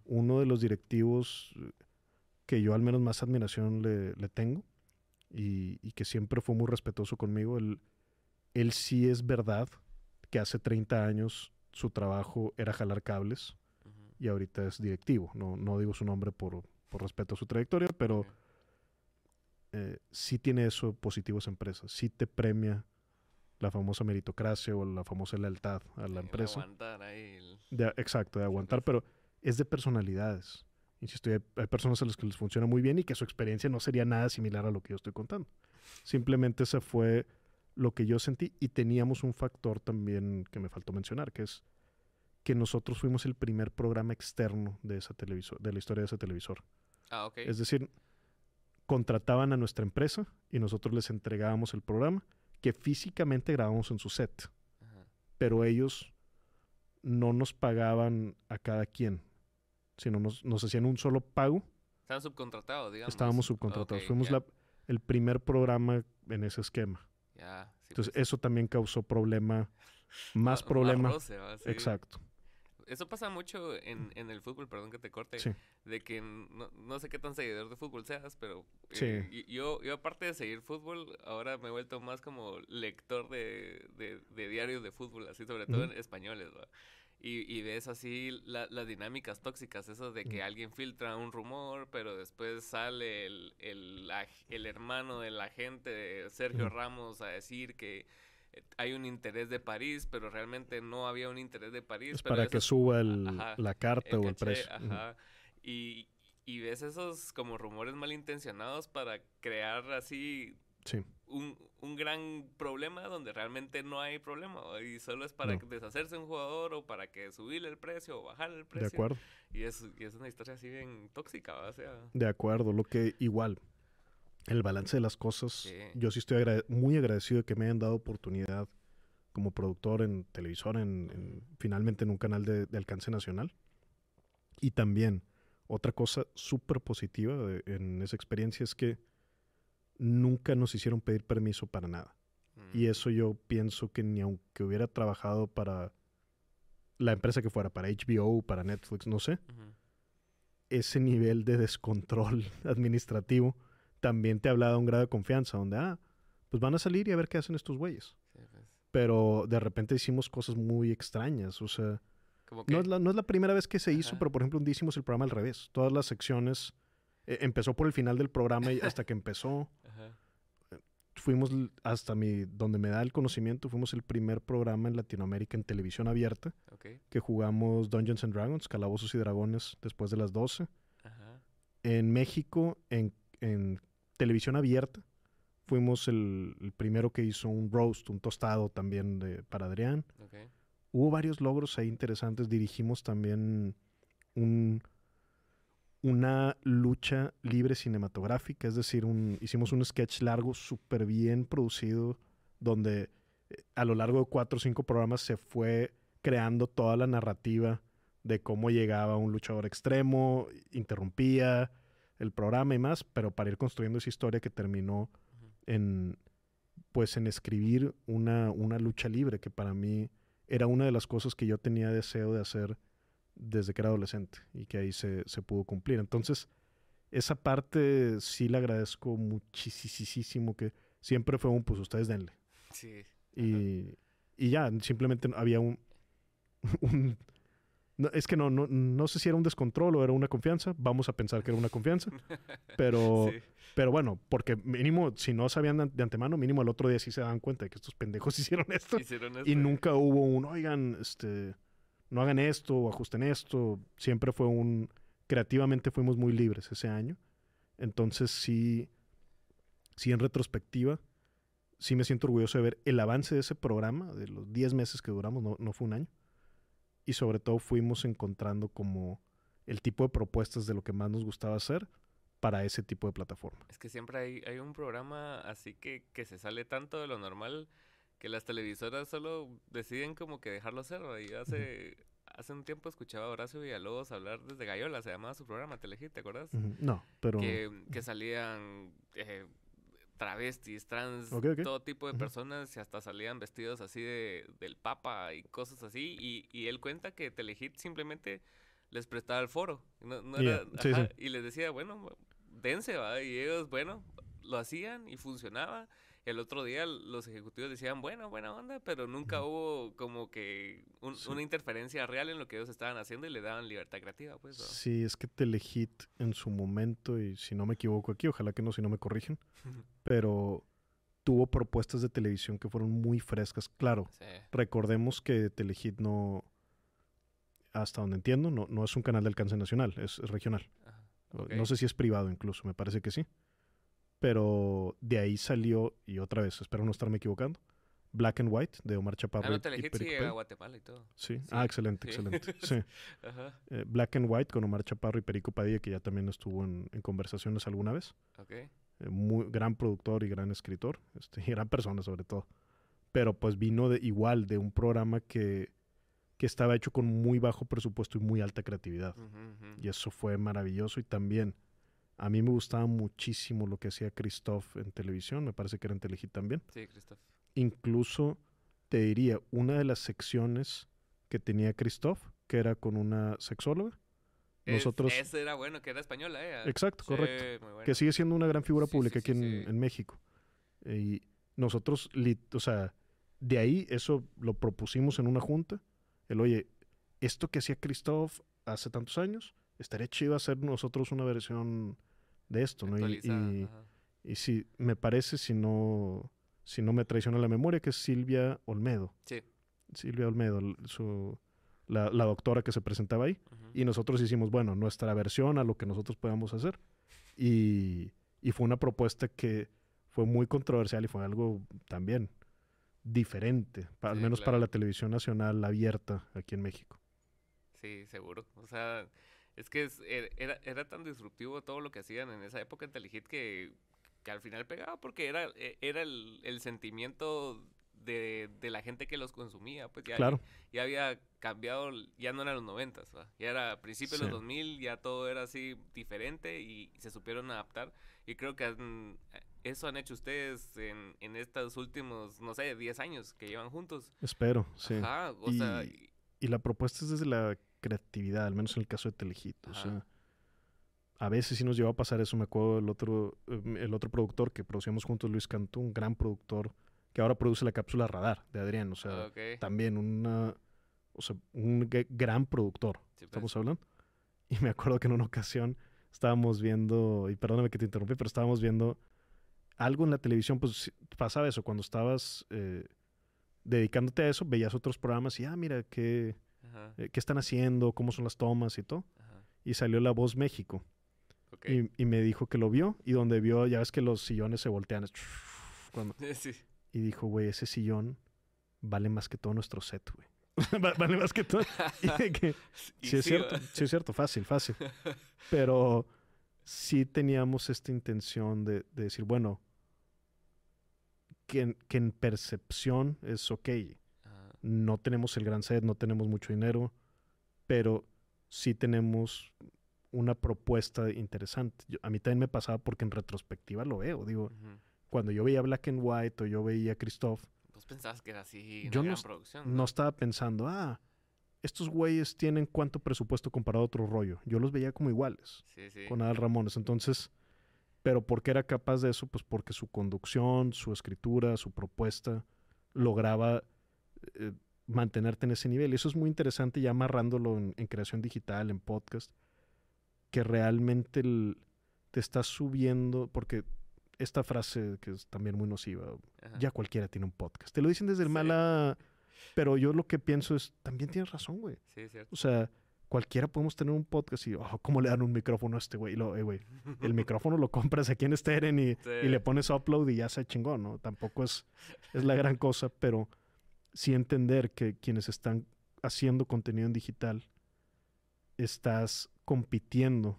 Uno de los directivos que yo al menos más admiración le, le tengo y, y que siempre fue muy respetuoso conmigo, él, él sí es verdad que hace 30 años su trabajo era jalar cables Ujú. y ahorita es directivo. No, no digo su nombre por, por respeto a su trayectoria, pero Ok. eh, sí tiene eso positivo esa empresa. Sí te premia la famosa meritocracia o la famosa lealtad a Sí, la el empresa. aguantar ahí el- De- exacto, de aguantar, pero es de personalidades. Insisto, hay, hay personas a las que les funciona muy bien y que su experiencia no sería nada similar a lo que yo estoy contando. Simplemente ese fue lo que yo sentí y teníamos un factor también que me faltó mencionar, que es que nosotros fuimos el primer programa externo de, esa televisor, de la historia de ese televisor. Ah, ok. Es decir, contrataban a nuestra empresa y nosotros les entregábamos el programa que físicamente grabamos en su set, Ajá. pero ellos no nos pagaban a cada quien, sino nos, nos hacían un solo pago. Estaban subcontratados, digamos. Estábamos subcontratados. Fuimos la- el primer programa en ese esquema. ya, sí, Entonces, pues. eso también causó problema, más Ma- problema. roce. Sí. Exacto. Eso pasa mucho en, en el fútbol, perdón que te corte. Sí. De que no, no sé qué tan seguidor de fútbol seas, pero Sí. eh, yo, yo aparte de seguir fútbol, ahora me he vuelto más como lector de, de, de diarios de fútbol, así sobre todo en españoles, ¿va? Y, y ves así la- las dinámicas tóxicas, eso de que alguien filtra un rumor, pero después sale el, el, el hermano del agente de Sergio. Ramos a decir que eh, hay un interés de París, pero realmente no había un interés de París. Es pero para que suba el- ajá, la carta o el precio. Y, y ves esos como rumores malintencionados para crear así Sí. Un, un gran problema donde realmente no hay problema y solo es para No. deshacerse un jugador o para que subirle el precio o bajarle el De precio. acuerdo. Y es, y es una historia así bien tóxica, o sea, De acuerdo, lo que igual, el balance de las cosas, Sí. yo sí estoy agrade- muy agradecido de que me hayan dado oportunidad como productor en televisor, en, en- finalmente en un canal de, de alcance nacional. Y también, otra cosa súper positiva de- en esa experiencia es que nunca nos hicieron pedir permiso para nada. Y mm, eso yo pienso que ni aunque hubiera trabajado para la empresa que fuera, para HBO, para Netflix, no sé, ese nivel de descontrol administrativo también te habla de un grado de confianza, donde, ah, pues van a salir y a ver qué hacen estos güeyes. Sí, pues, Pero de repente hicimos cosas muy extrañas, o sea, que, no es, la, no es la primera vez que se hizo, pero por ejemplo un día hicimos el programa al revés. Todas las secciones, eh, empezó por el final del programa y hasta que empezó, ajá, fuimos hasta mi, donde me da el conocimiento, fuimos el primer programa en Latinoamérica en televisión abierta, que jugamos Dungeons and Dragons, Calabozos y Dragones, después de las 12. ajá, En México, en, en televisión abierta, fuimos el, el primero que hizo un roast, un tostado también de, para Adrián. hubo varios logros ahí interesantes. Dirigimos también un, una lucha libre cinematográfica, es decir, un, hicimos un sketch largo, súper bien producido, donde eh, a lo largo de cuatro o cinco programas se fue creando toda la narrativa de cómo llegaba un luchador extremo, interrumpía el programa y más, pero para ir construyendo esa historia que terminó en pues en escribir una, una lucha libre, que para mí era una de las cosas que yo tenía deseo de hacer desde que era adolescente y que ahí se, se pudo cumplir. Entonces, esa parte sí le agradezco muchísimo que siempre fue un, pues ustedes denle. Sí. Y, y ya, simplemente había un, un es que no, no, no sé si era un descontrol o era una confianza. Vamos a pensar que era una confianza. Pero, sí. pero bueno, porque mínimo, si no sabían de antemano, mínimo el otro día sí se daban cuenta de que estos pendejos hicieron esto. Hicieron esto. Y nunca hubo un, oigan, este, no hagan esto o ajusten esto. Siempre fue un, creativamente fuimos muy libres ese año. Entonces sí, sí en retrospectiva, sí me siento orgulloso de ver el avance de ese programa, de los 10 meses que duramos, no, no fue un año y sobre todo fuimos encontrando como el tipo de propuestas de lo que más nos gustaba hacer para ese tipo de plataforma. Es que siempre hay, hay un programa así que, que se sale tanto de lo normal que las televisoras solo deciden como que dejarlo ser. Y hace, hace un tiempo escuchaba a Horacio Villalobos hablar desde Gallola, se llamaba su programa Telehit, ¿te acuerdas? No, pero... Que, que salían eh, travestis, trans, todo tipo de personas y hasta salían vestidos así de, del papa y cosas así. Y, y él cuenta que Telehit simplemente les prestaba el foro. No, no era, Y les decía, bueno, dense, ¿va? Y ellos, bueno, lo hacían y funcionaba. El otro día los ejecutivos decían, bueno, buena onda, pero nunca hubo como que una interferencia real en lo que ellos estaban haciendo y le daban libertad creativa, pues. Sí, es que Telehit en su momento, y si no me equivoco aquí, ojalá que no, si no me corrigen, pero tuvo propuestas de televisión que fueron muy frescas. Claro, recordemos que Telehit no, hasta donde entiendo, no, no es un canal de alcance nacional, es, regional. No sé si es privado incluso, me parece que sí. Pero de ahí salió, y otra vez, espero no estarme equivocando, Black and White de Omar Chaparro. Ah, no, Telehit sí a Guatemala y todo. Sí. ah, excelente, excelente. Sí. Ajá. Eh, Black and White con Omar Chaparro y Perico Padilla, que ya también estuvo en, en conversaciones alguna vez. Ok. Eh, muy, gran productor y gran escritor, este, y gran persona sobre todo. Pero pues vino de igual de un programa que, que estaba hecho con muy bajo presupuesto y muy alta creatividad. Y eso fue maravilloso y también a mí me gustaba muchísimo lo que hacía Christoph en televisión, me parece que era en Telehit también. Sí, Christoph. Incluso te diría, una de las secciones que tenía Christoph, que era con una sexóloga. Nosotros... ese era bueno, que era española, ¿eh? Exacto, correcto. Que sigue siendo una gran figura pública aquí en, México. Y nosotros, o sea, de ahí eso lo propusimos en una junta. El, oye, esto que hacía Christoph hace tantos años, estaría chido hacer nosotros una versión de esto, ¿no? Y, y, y, sí, me parece, si no, si no me traiciona la memoria, que es Silvia Olmedo. Sí. Silvia Olmedo, su, la, la doctora que se presentaba ahí. Y nosotros hicimos, bueno, nuestra versión a lo que nosotros podamos hacer. Y, y fue una propuesta que fue muy controversial y fue algo también diferente, al menos para la televisión nacional abierta aquí en México. Sí, seguro. O sea, es que es, er, era, era tan disruptivo todo lo que hacían en esa época en Telehit que, que al final pegaba porque era, e, era el, el sentimiento de, de, la gente que los consumía. Pues ya, claro. ya había cambiado, ya no eran los noventas, ya era principio de los 2000, ya todo era así diferente y, se supieron adaptar. Y creo que eso han hecho ustedes en, en estos últimos, no sé, 10 años que llevan juntos. Espero, sí. Ajá, o sea... Y la propuesta es desde la creatividad, al menos en el caso de Telehit. O sea, a veces sí nos llevó a pasar eso. Me acuerdo el otro, em, el otro productor que producíamos juntos, Luis Cantú, un gran productor que ahora produce la cápsula Radar de Adrián. O sea, también una, o sea, un gran productor. Pues. Estamos hablando. Y me acuerdo que en una ocasión estábamos viendo, y perdóname que te interrumpí, pero estábamos viendo algo en la televisión, pues pasaba eso, cuando estabas eh, dedicándote a eso, veías otros programas y, ah, mira, qué eh, qué están haciendo, cómo son las tomas y todo. Y salió La Voz México. Y, me dijo que lo vio y donde vio, ya ves que los sillones se voltean. Y dijo, güey, ese sillón vale más que todo nuestro set, güey. vale más que todo. Que, sí, es cierto, sí es cierto, fácil, fácil. Pero sí teníamos esta intención de, decir, bueno, que, que, en percepción es ok. No tenemos el gran set, no tenemos mucho dinero, pero sí tenemos una propuesta interesante. a mí también me pasaba porque en retrospectiva lo veo. Digo, cuando yo veía Black and White o yo veía Christoph. ¿Vos pensabas que era así yo no, producción? ¿no? estaba pensando, ah, estos güeyes tienen cuánto presupuesto comparado a otro rollo. Yo los veía como iguales con Adal Ramones. Entonces, pero ¿por qué era capaz de eso? Pues porque su conducción, su escritura, su propuesta lograba eh, mantenerte en ese nivel. Y eso es muy interesante ya amarrándolo en, creación digital, en podcast, que realmente te está subiendo, porque esta frase que es también muy nociva, ya cualquiera tiene un podcast. Te lo dicen desde el mala, pero yo lo que pienso es, también tienes razón, güey. Sí, cierto. O sea, cualquiera podemos tener un podcast y, oh, ¿cómo le dan un micrófono a este güey? Eh, güey, el micrófono lo compras aquí en Steren y, y, le pones upload y ya se chingó, ¿no? Tampoco es, es la gran cosa, pero sí entender que quienes están haciendo contenido en digital, estás compitiendo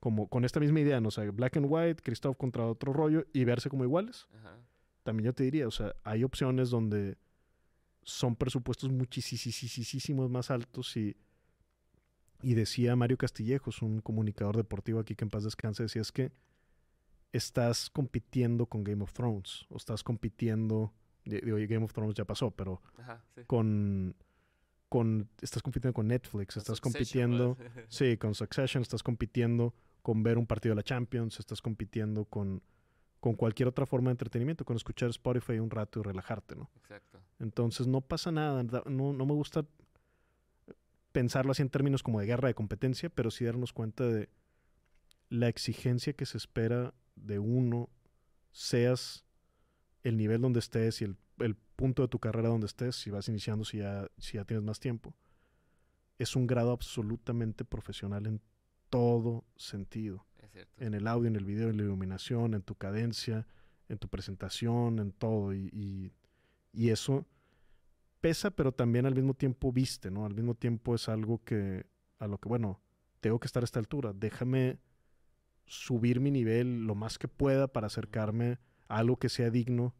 como con esta misma idea, ¿no? O sea, black and white, Christoph contra otro rollo y verse como iguales. También yo te diría, o sea, hay opciones donde son presupuestos muchísimos más altos y, y decía Mario Castillejos, un comunicador deportivo aquí que en paz descanse, decía es que estás compitiendo con Game of Thrones o estás compitiendo Digo, Game of Thrones ya pasó, pero con, con. Estás compitiendo con Netflix, estás compitiendo. sí, con Succession, estás compitiendo con ver un partido de la Champions, estás compitiendo con, con cualquier otra forma de entretenimiento, con escuchar Spotify un rato y relajarte, ¿no? Exacto. Entonces no pasa nada. No, no me gusta pensarlo así en términos como de guerra de competencia, pero sí darnos cuenta de la exigencia que se espera de uno, seas el nivel donde estés y el, punto de tu carrera donde estés, si vas iniciando, si ya, si ya tienes más tiempo, es un grado absolutamente profesional en todo sentido. En el audio, en el video, en la iluminación, en tu cadencia, en tu presentación, en todo. Y, y, eso pesa, pero también al mismo tiempo viste, ¿no? Al mismo tiempo es algo que, a lo que, bueno, tengo que estar a esta altura. Déjame subir mi nivel lo más que pueda para acercarme algo que sea digno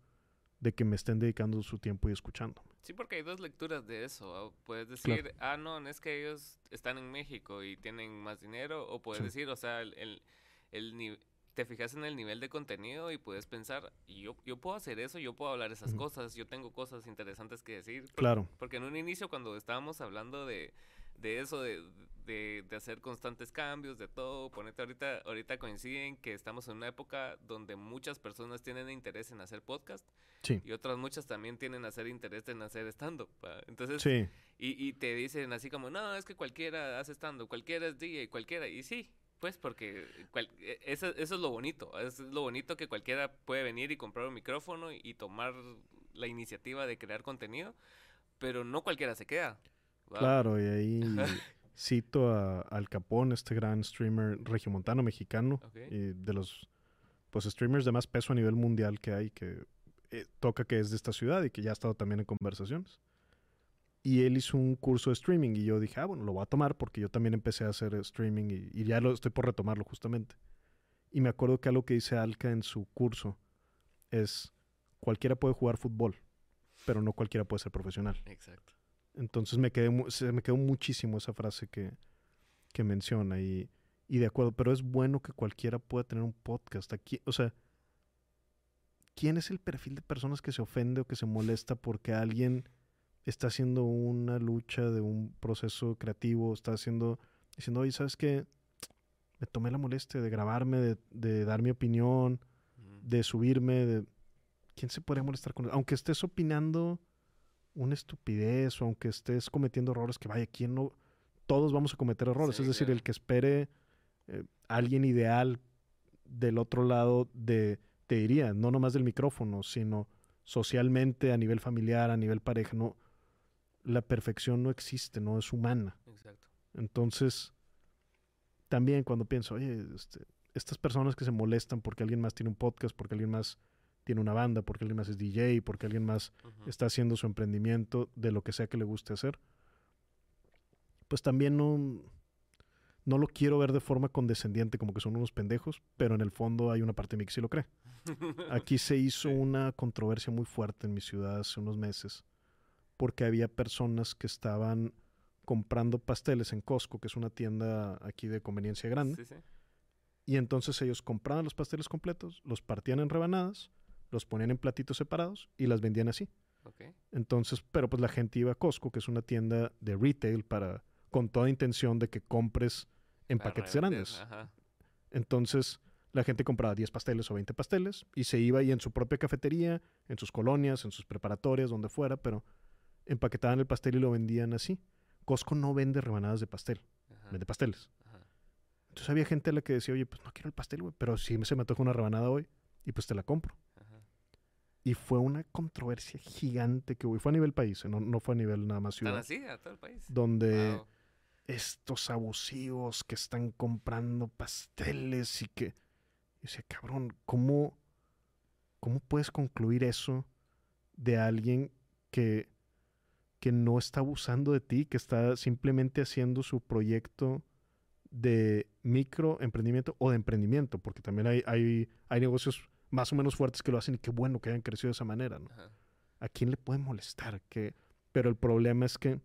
de que me estén dedicando su tiempo y escuchando. Sí, porque hay dos lecturas de eso. Puedes decir, ah, no, es que ellos están en México y tienen más dinero. O puedes decir, o sea, el, el, te fijas en el nivel de contenido y puedes pensar, yo, yo puedo hacer eso, yo puedo hablar esas cosas, yo tengo cosas interesantes que decir. claro. Porque en un inicio, cuando estábamos hablando de, de eso, de, de, hacer constantes cambios, de todo. Ponete ahorita, ahorita coinciden que estamos en una época donde muchas personas tienen interés en hacer podcast y otras muchas también tienen hacer interés en hacer stand-up. Entonces, y, y, te dicen así como, no, es que cualquiera hace stand-up, cualquiera es DJ, cualquiera. Y sí, pues porque e, eso, eso, es lo bonito, es lo bonito que cualquiera puede venir y comprar un micrófono y tomar la iniciativa de crear contenido, pero no cualquiera se queda. Claro, y ahí cito a Al Capón, este gran streamer regiomontano mexicano, y de los pues streamers de más peso a nivel mundial que hay, que eh, toca que es de esta ciudad y que ya ha estado también en conversaciones. Y él hizo un curso de streaming y yo dije, ah, bueno, lo voy a tomar porque yo también empecé a hacer streaming y, y ya lo estoy por retomarlo justamente. Y me acuerdo que algo que dice Alca en su curso es, cualquiera puede jugar fútbol, pero no cualquiera puede ser profesional. Exacto. Entonces me quedé, se me quedó muchísimo esa frase que, que menciona y, y, de acuerdo, pero es bueno que cualquiera pueda tener un podcast aquí. O sea, ¿quién es el perfil de personas que se ofende o que se molesta porque alguien está haciendo una lucha de un proceso creativo, está haciendo, diciendo, oye, ¿sabes qué? Me tomé la molestia de grabarme, de, de dar mi opinión, de subirme, de... ¿Quién se podría molestar con eso? Aunque estés opinando una estupidez o aunque estés cometiendo errores, que vaya, ¿quién no? Todos vamos a cometer errores. es decir, el que espere eh, alguien ideal del otro lado de, te diría, no nomás del micrófono, sino socialmente, a nivel familiar, a nivel pareja, no, la perfección no existe, no es humana. Exacto. Entonces, también cuando pienso, oye, este, estas personas que se molestan porque alguien más tiene un podcast, porque alguien más tiene una banda, porque alguien más es DJ, porque alguien más está haciendo su emprendimiento de lo que sea que le guste hacer, pues también no, no lo quiero ver de forma condescendiente, como que son unos pendejos, pero en el fondo hay una parte de mí que sí lo cree. Aquí se hizo una controversia muy fuerte en mi ciudad hace unos meses, porque había personas que estaban comprando pasteles en Costco, que es una tienda aquí de conveniencia grande. Y entonces ellos compraban los pasteles completos, los partían en rebanadas, los ponían en platitos separados y las vendían así. Entonces, pero pues la gente iba a Costco, que es una tienda de retail para con toda intención de que compres en paquetes grandes. Entonces, la gente compraba 10 pasteles o 20 pasteles y se iba ahí en su propia cafetería, en sus colonias, en sus preparatorias, donde fuera, pero empaquetaban el pastel y lo vendían así. Costco no vende rebanadas de pastel, vende pasteles. Entonces había gente a la que decía, oye, pues no quiero el pastel, güey, pero si se me toca una rebanada hoy y pues te la compro. Y fue una controversia gigante que, güey, fue a nivel país, ¿eh? no, no fue a nivel nada más ciudad. así, a todo el país. Donde estos abusivos que están comprando pasteles y que... Y decía, cabrón, ¿cómo, ¿cómo puedes concluir eso de alguien que que no está abusando de ti, que está simplemente haciendo su proyecto de microemprendimiento o de emprendimiento, porque también hay, hay, hay negocios más o menos fuertes que lo hacen y qué bueno que hayan crecido de esa manera, ¿no? ¿A quién le puede molestar? Que, pero el problema es que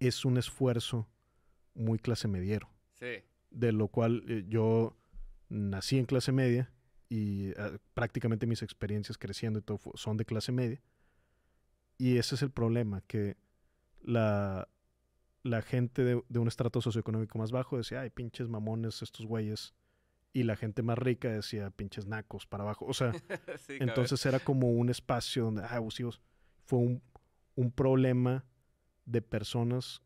es un esfuerzo muy clase mediero. Sí. De lo cual eh, yo nací en clase media y ah, prácticamente mis experiencias creciendo y todo son de clase media. Y ese es el problema, que la, la gente de, un estrato socioeconómico más bajo decía, ay, pinches mamones estos güeyes. Y la gente más rica decía, pinches nacos para abajo. O sea, entonces era como un espacio donde, ah, abusivos. Fue un, un problema de personas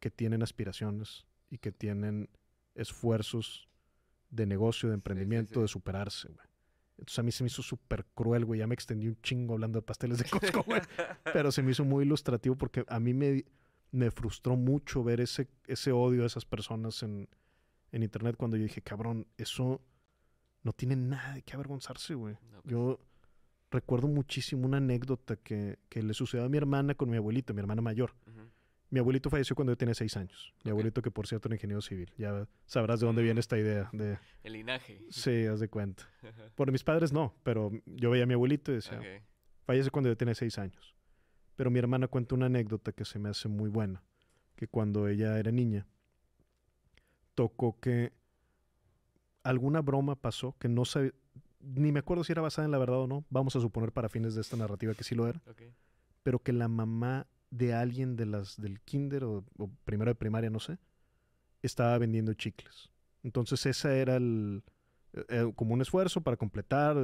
que tienen aspiraciones y que tienen esfuerzos de negocio, de emprendimiento, de superarse, güey. Entonces a mí se me hizo súper cruel, güey. Ya me extendí un chingo hablando de pasteles de Costco, güey. Pero se me hizo muy ilustrativo porque a mí me, me frustró mucho ver ese, ese odio a esas personas en, en internet cuando yo dije, cabrón, eso no tiene nada de qué avergonzarse, güey. Pues yo recuerdo muchísimo una anécdota que, que, le sucedió a mi hermana con mi abuelita, mi hermana mayor. Mi abuelito falleció cuando yo tenía seis años. Mi abuelito, que por cierto era ingeniero civil. Ya sabrás de dónde viene esta idea. De... El linaje. Sí, haz de cuenta. Por mis padres no, pero yo veía a mi abuelito y decía, falleció cuando yo tenía seis años. Pero mi hermana cuenta una anécdota que se me hace muy buena. Que cuando ella era niña, tocó que alguna broma pasó que no sé, ni me acuerdo si era basada en la verdad o no. Vamos a suponer para fines de esta narrativa que sí lo era. Pero que la mamá de alguien de las del kinder o, primero de primaria, no sé, estaba vendiendo chicles. Entonces ese era el, eh, eh, como un esfuerzo para completar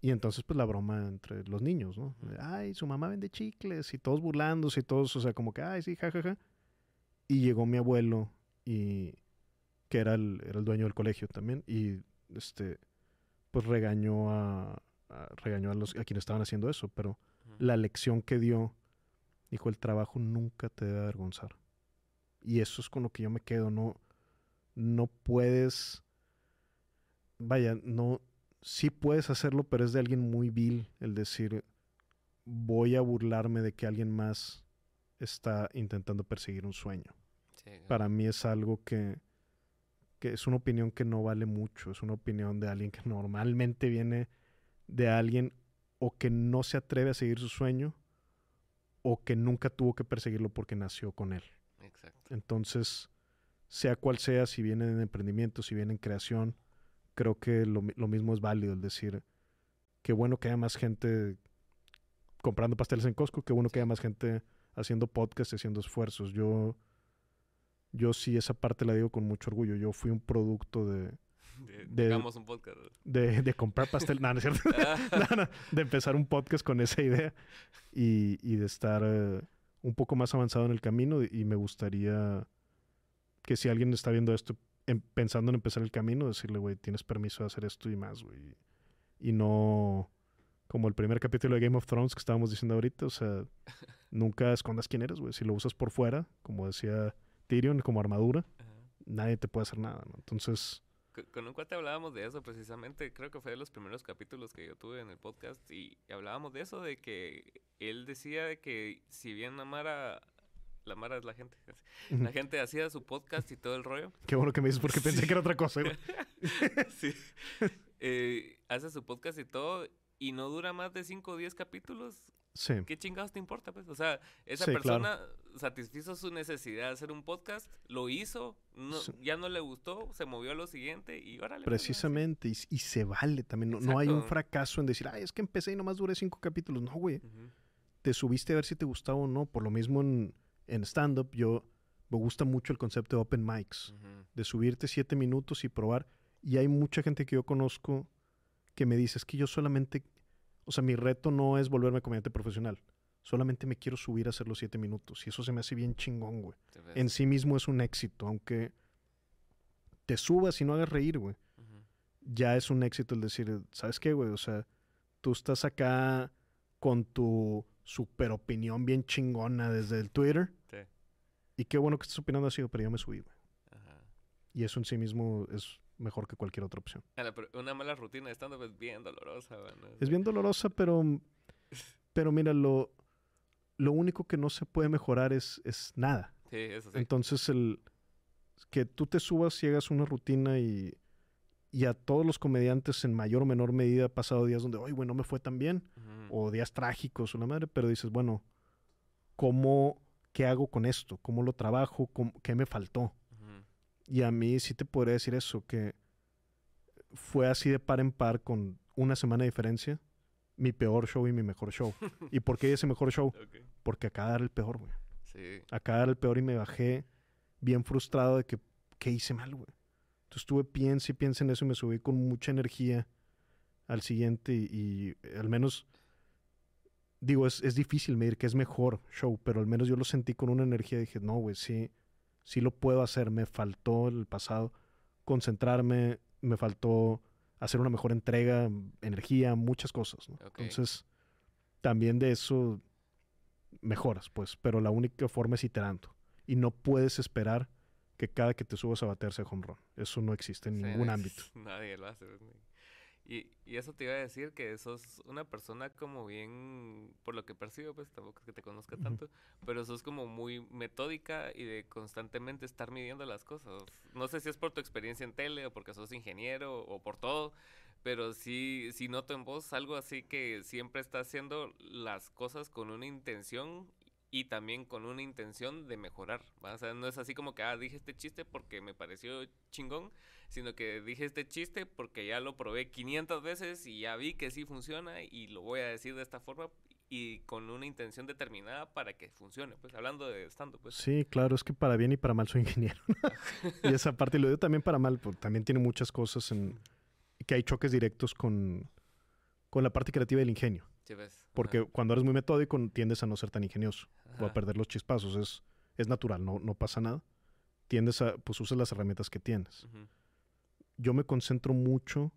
y entonces pues la broma entre los niños, ¿no? Ay, su mamá vende chicles y todos burlándose y todos, o sea, como que, ay, sí, jajaja. Y llegó mi abuelo y que era el, era el dueño del colegio también y este pues regañó a, regañó a los a quienes estaban haciendo eso, pero la lección que dio Dijo, el trabajo nunca te debe avergonzar. Y eso es con lo que yo me quedo. No, no puedes, vaya, no, sí puedes hacerlo, pero es de alguien muy vil el decir, voy a burlarme de que alguien más está intentando perseguir un sueño. Para mí es algo que, que es una opinión que no vale mucho, es una opinión de alguien que normalmente viene de alguien o que no se atreve a seguir su sueño o que nunca tuvo que perseguirlo porque nació con él. Exacto. Entonces, sea cual sea, si viene en emprendimiento, si viene en creación, creo que lo, mismo es válido, el decir, qué bueno que haya más gente comprando pasteles en Costco, qué bueno que haya más gente haciendo podcasts, haciendo esfuerzos. Yo, yo sí esa parte la digo con mucho orgullo. Yo fui un producto de, de, un podcast. De, comprar pastel. no, no es cierto. Ah. de empezar un podcast con esa idea y, y de estar eh, un poco más avanzado en el camino. Y me gustaría que si alguien está viendo esto em, pensando en empezar el camino, decirle, güey, tienes permiso de hacer esto y más, güey. Y no como el primer capítulo de Game of Thrones que estábamos diciendo ahorita, o sea, nunca escondas quién eres, güey. Si lo usas por fuera, como decía Tyrion, como armadura, nadie te puede hacer nada, ¿no? Entonces, con un cuate hablábamos de eso precisamente, creo que fue de los primeros capítulos que yo tuve en el podcast y hablábamos de eso, de que él decía que si bien Amara la Mara es la gente. La gente hacía su podcast y todo el rollo. Qué bueno que me dices porque pensé que era otra cosa. sí. Eh, hace su podcast y todo y no dura más de 5 o 10 capítulos. Sí. ¿Qué chingados te importa? Pues? O sea, esa persona satisfizo su necesidad de hacer un podcast, lo hizo, no, ya no le gustó, se movió a lo siguiente y órale. Pues, Precisamente, y, se vale también. No, no, hay un fracaso en decir, ay, es que empecé y nomás duré cinco capítulos. No, güey. Te subiste a ver si te gustaba o no. Por lo mismo en, en stand-up, yo me gusta mucho el concepto de open mics, de subirte siete minutos y probar. Y hay mucha gente que yo conozco que me dice, es que yo solamente o sea, mi reto no es volverme comediante profesional. Solamente me quiero subir a hacer los siete minutos. Y eso se me hace bien chingón, güey. En sí mismo es un éxito. Aunque te subas y no hagas reír, güey. Ya es un éxito el decir, ¿sabes qué, güey? O sea, tú estás acá con tu super opinión bien chingona desde el Twitter. Sí. Y qué bueno que estás opinando así, pero yo me subí, güey. Y eso en sí mismo es mejor que cualquier otra opción. una mala rutina de stand es bien dolorosa. Es bien dolorosa, pero, pero mira, lo, lo único que no se puede mejorar es, es nada. Sí, eso sí. Entonces, el, que tú te subas y hagas una rutina y, y a todos los comediantes en mayor o menor medida ha pasado días donde, oye, bueno, no me fue tan bien, o días trágicos, una madre, pero dices, bueno, ¿cómo, qué hago con esto? ¿Cómo lo trabajo? ¿Qué me faltó? Y a mí sí te podría decir eso, que fue así de par en par con una semana de diferencia, mi peor show y mi mejor show. ¿Y por qué ese mejor show? Porque acá era el peor, güey. Sí. Acá era el peor y me bajé bien frustrado de que, ¿qué hice mal, güey? Entonces estuve, piense y piense en eso y me subí con mucha energía al siguiente y, al menos, digo, es, es difícil medir que es mejor show, pero al menos yo lo sentí con una energía. Dije, no, güey, sí, sí lo puedo hacer, me faltó el pasado concentrarme, me faltó hacer una mejor entrega, energía, muchas cosas. Entonces, también de eso mejoras, pues, pero la única forma es iterando. Y no puedes esperar que cada que te subas a bater sea home run. Eso no existe en ningún ámbito. Nadie lo hace. Y, y, eso te iba a decir que sos una persona como bien, por lo que percibo, pues tampoco es que te conozca tanto, pero sos como muy metódica y de constantemente estar midiendo las cosas. No sé si es por tu experiencia en tele o porque sos ingeniero o por todo, pero sí, sí noto en vos algo así que siempre estás haciendo las cosas con una intención y también con una intención de mejorar. O sea, no es así como que, ah, dije este chiste porque me pareció chingón, sino que dije este chiste porque ya lo probé 500 veces y ya vi que sí funciona y lo voy a decir de esta forma y con una intención determinada para que funcione, pues hablando de estando, pues. Sí, claro, es que para bien y para mal soy ingeniero. y esa parte lo digo también para mal, porque también tiene muchas cosas en que hay choques directos con, con la parte creativa del ingenio. Sí, ves. Porque cuando eres muy metódico tiendes a no ser tan ingenioso o a perder los chispazos, es, es natural, no, no pasa nada. Tiendes a, pues usas las herramientas que tienes yo me concentro mucho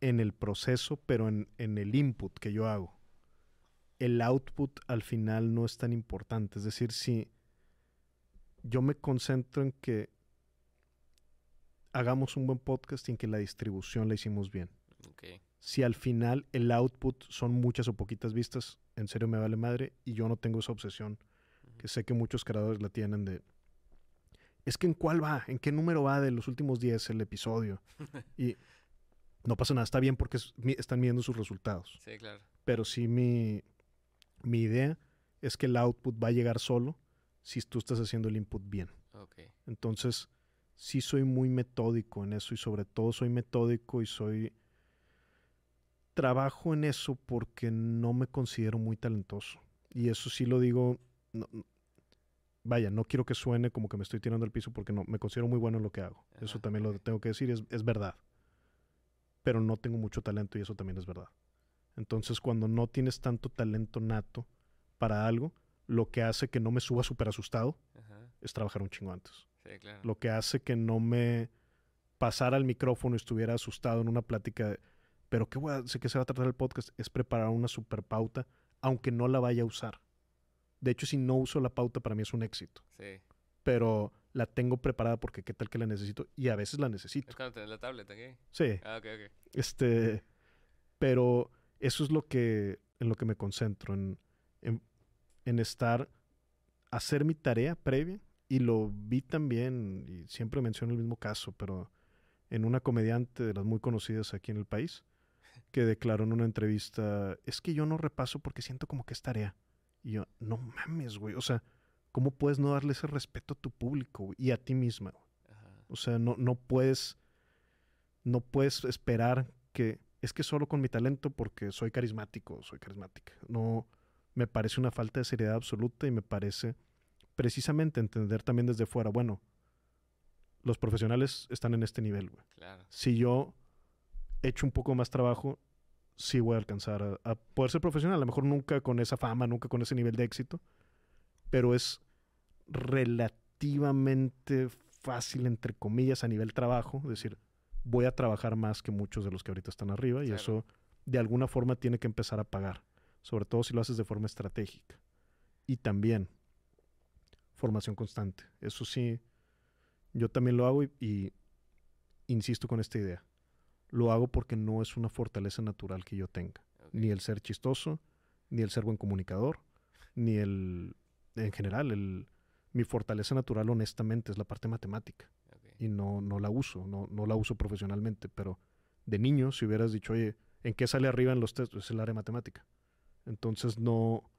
en el proceso, pero en, el input que yo hago. El output al final no es tan importante. Es decir, si yo me concentro en que hagamos un buen podcast y en que la distribución la hicimos bien. Si al final el output son muchas o poquitas vistas, en serio me vale madre y yo no tengo esa obsesión que sé que muchos creadores la tienen de es que en cuál va, en qué número va de los últimos 10 el episodio. y no pasa nada, está bien porque están midiendo sus resultados. Sí, claro. Pero sí mi, mi idea es que el output va a llegar solo si tú estás haciendo el input bien. Okay. Entonces, sí soy muy metódico en eso y sobre todo soy metódico y soy... Trabajo en eso porque no me considero muy talentoso. Y eso sí lo digo, vaya, no quiero que suene como que me estoy tirando al piso porque no, me considero muy bueno en lo que hago. eso también lo tengo que decir, es, es, verdad. Pero no tengo mucho talento y eso también es verdad. Entonces, cuando no tienes tanto talento nato para algo, lo que hace que no me suba súper asustado es trabajar un chingo antes. Sí, claro. Lo que hace que no me pasara al micrófono y estuviera asustado en una plática, pero ¿qué voy a, sé que se va a tratar el podcast? Es preparar una super pauta, aunque no la vaya a usar. De hecho, si no uso la pauta, para mí es un éxito. Sí. Pero la tengo preparada porque qué tal que la necesito y a veces la necesito. Es cuando tenés la tablet aquí. Sí. Ah, ok, ok. Este, pero eso es lo que, en lo que me concentro, en, en, en estar, hacer mi tarea previa y lo vi también, y siempre menciono el mismo caso, pero en una comediante de las muy conocidas aquí en el país, que declaró en una entrevista, es que yo no repaso porque siento como que es tarea. Y yo, no mames, güey, o sea, ¿cómo puedes no darle ese respeto a tu público güey? y a ti misma? güey? Ajá. O sea, no, no puedes, no puedes esperar que, es que solo con mi talento porque soy carismático, soy carismática. No, me parece una falta de seriedad absoluta y me parece precisamente entender también desde fuera, bueno, los profesionales están en este nivel, güey. Claro. Si yo echo un poco más trabajo, sí voy a alcanzar a, a poder ser profesional. A lo mejor nunca con esa fama, nunca con ese nivel de éxito, pero es relativamente fácil, entre comillas, a nivel trabajo, es decir, voy a trabajar más que muchos de los que ahorita están arriba y Claro. eso de alguna forma tiene que empezar a pagar, sobre todo si lo haces de forma estratégica. Y también formación constante. Eso sí, yo también lo hago y, y insisto con esta idea. Lo hago porque no es una fortaleza natural que yo tenga. Ni el ser chistoso, ni el ser buen comunicador, ni el, en general, el, mi fortaleza natural honestamente es la parte matemática y no, no la uso, no, no la uso profesionalmente, pero de niño si hubieras dicho, oye, ¿en qué sale arriba en los test? Es el área matemática. Entonces no,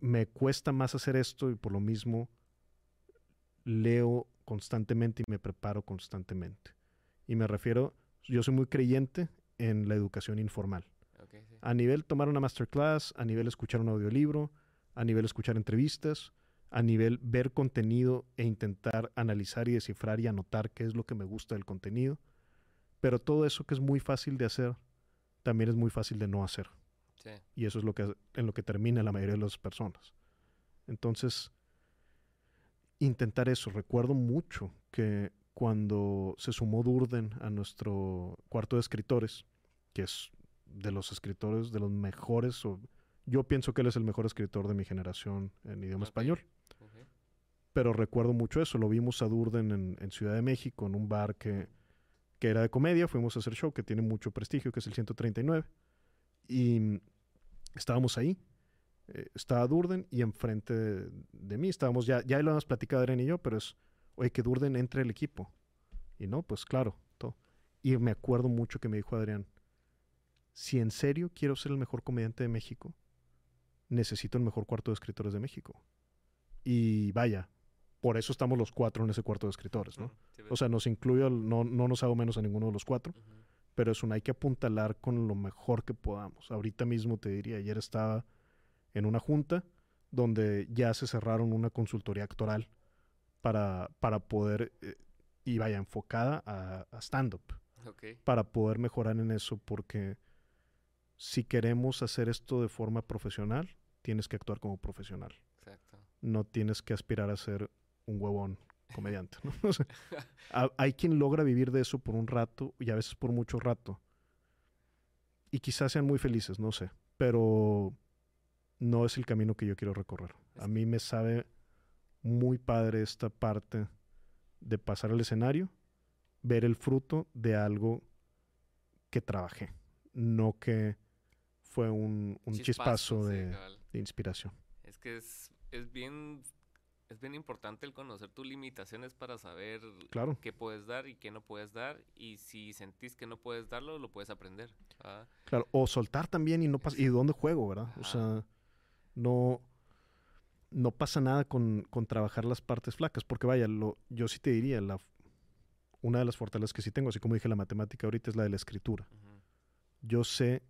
me cuesta más hacer esto y por lo mismo leo constantemente y me preparo constantemente. Y me refiero, yo soy muy creyente en la educación informal. Sí. A nivel tomar una masterclass, a nivel escuchar un audiolibro, a nivel escuchar entrevistas, a nivel ver contenido e intentar analizar y descifrar y anotar qué es lo que me gusta del contenido. Pero todo eso que es muy fácil de hacer, también es muy fácil de no hacer. Sí. Y eso es lo que, en lo que termina la mayoría de las personas. Entonces, intentar eso. Recuerdo mucho que cuando se sumó Durden a nuestro cuarto de escritores, que es de los escritores de los mejores, o yo pienso que él es el mejor escritor de mi generación en idioma español, pero recuerdo mucho eso. Lo vimos a Durden en, en Ciudad de México, en un bar que, que era de comedia. Fuimos a hacer show, que tiene mucho prestigio, que es el 139. Y estábamos ahí. eh, estaba Durden y enfrente de, de mí estábamos ya, ya lo hemos platicado Adrián y yo, pero es, oye, que Durden entre al equipo. Y no, pues claro, todo. Y me acuerdo mucho que me dijo Adrián, si en serio quiero ser el mejor comediante de México, necesito el mejor cuarto de escritores de México. Y vaya, por eso estamos los cuatro en ese cuarto de escritores, ¿no? Sí, O sea, nos incluyo, no, no nos hago menos a ninguno de los cuatro, pero es un hay que apuntalar con lo mejor que podamos. Ahorita mismo te diría, ayer estaba en una junta donde ya se cerraron una consultoría actoral para, para poder, eh, y vaya, enfocada a, a stand-up, Ok. para poder mejorar en eso, porque si queremos hacer esto de forma profesional, tienes que actuar como profesional. Exacto. No tienes que aspirar a ser un huevón comediante. ¿no? O sea, ha- hay quien logra vivir de eso por un rato y a veces por mucho rato. Y quizás sean muy felices, no sé. Pero no es el camino que yo quiero recorrer. A mí me sabe muy padre esta parte de pasar al escenario, ver el fruto de algo que trabajé, no que fue un, un chispazo, de, inspiración. Es que es, es bien es bien importante el conocer tus limitaciones para saber Claro. qué puedes dar y qué no puedes dar y si sentís que no puedes darlo lo puedes aprender. Ah, Claro, o soltar también y no pasa. ¿Y dónde juego, verdad? O sea, no, no pasa nada con, con trabajar las partes flacas, porque vaya, lo, yo sí te diría, la, una de las fortalezas que sí tengo, así como dije la matemática ahorita, es la de la escritura. Yo sé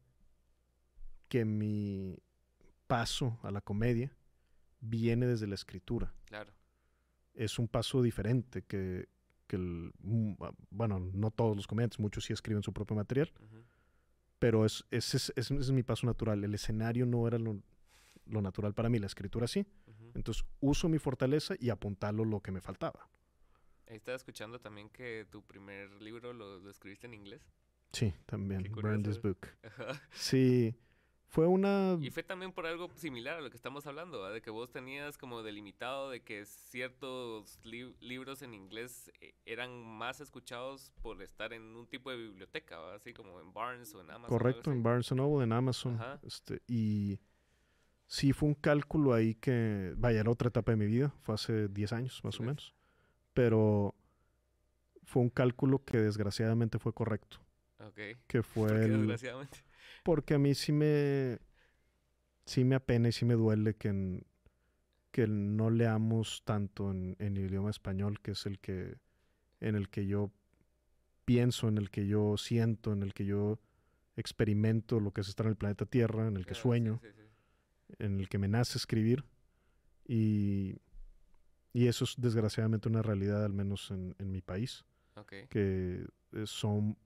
que mi paso a la comedia viene desde la escritura. Claro. Es un paso diferente que, que el, mm, bueno, no todos los comediantes, muchos sí escriben su propio material, pero es, ese, es, ese es mi paso natural. El escenario no era lo, lo natural para mí, la escritura sí. Entonces uso mi fortaleza y apuntalo lo que me faltaba. Ahí estaba escuchando también que tu primer libro lo, lo escribiste en inglés. Sí, también. Burn this book. Sí, Fue una... Y fue también por algo similar a lo que estamos hablando, ¿va? de que vos tenías como delimitado de que ciertos libros en inglés eh, eran más escuchados por estar en un tipo de biblioteca, ¿va? así como en Barnes o en Amazon. Correcto, en Barnes Noble, en Amazon. Este, y sí fue un cálculo ahí que, vaya, era otra etapa de mi vida, fue hace 10 años más o menos, pero fue un cálculo que desgraciadamente fue correcto. Ok. Que fue desgraciadamente? Porque a mí sí me, sí me apena y sí me duele que, que no leamos tanto en, en el idioma español, que es el que, en el que yo pienso, en el que yo siento, en el que yo experimento lo que es estar en el planeta Tierra, en el que sueño, en el que me nace escribir. Y, y, eso es desgraciadamente una realidad, al menos en, en mi país, que son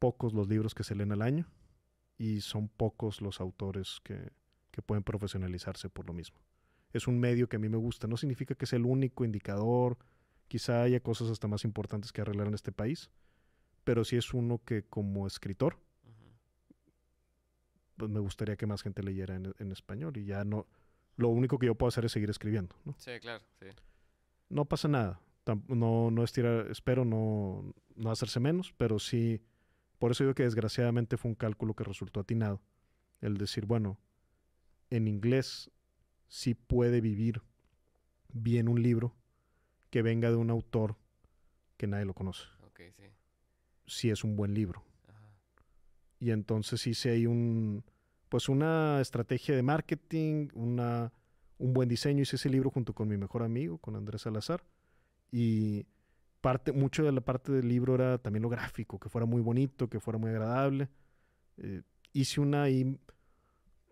pocos los libros que se leen al año y son pocos los autores que, pueden profesionalizarse por lo mismo. Es un medio que a mí me gusta, no significa que sea el único indicador, quizá haya cosas hasta más importantes que arreglar en este país, pero sí es uno que como escritor, pues me gustaría que más gente leyera en, español y ya no, lo único que yo puedo hacer es seguir escribiendo. ¿no? Sí, claro, sí. No pasa nada, no, no estirar, espero no, no hacerse menos, pero sí por eso digo que desgraciadamente fue un cálculo que resultó atinado. El decir, bueno, en inglés sí puede vivir bien un libro que venga de un autor que nadie lo conoce. Okay, sí. Si es un buen libro. Y entonces hice ahí un, pues una estrategia de marketing, una, un buen diseño. Hice ese libro junto con mi mejor amigo, con Andrés Salazar. Y parte, mucho de la parte del libro era también lo gráfico, que fuera muy bonito, que fuera muy agradable. Eh, hice una ahí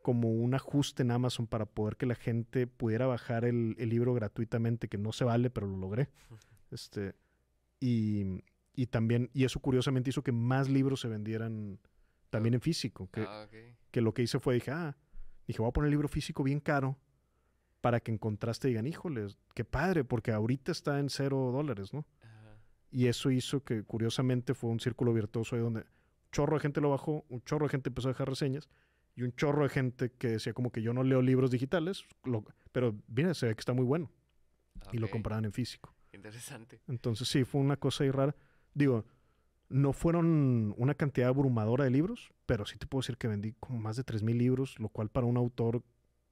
como un ajuste en Amazon para poder que la gente pudiera bajar el, libro gratuitamente, que no se vale, pero lo logré. Este, y, también, y eso curiosamente hizo que más libros se vendieran también en físico. Que, ah, que lo que hice fue, dije, ah, dije, voy a poner el libro físico bien caro para que en contraste digan, híjoles, qué padre, porque ahorita está en cero dólares, ¿no? Y eso hizo que, curiosamente, fue un círculo virtuoso ahí donde un chorro de gente lo bajó, un chorro de gente empezó a dejar reseñas y un chorro de gente que decía como que yo no leo libros digitales, pero mira, se ve que está muy bueno. Y lo compraban en físico. Interesante. Entonces sí, fue una cosa ahí rara. Digo, no fueron una cantidad abrumadora de libros, pero sí te puedo decir que vendí como más de 3.000 libros, lo cual para un autor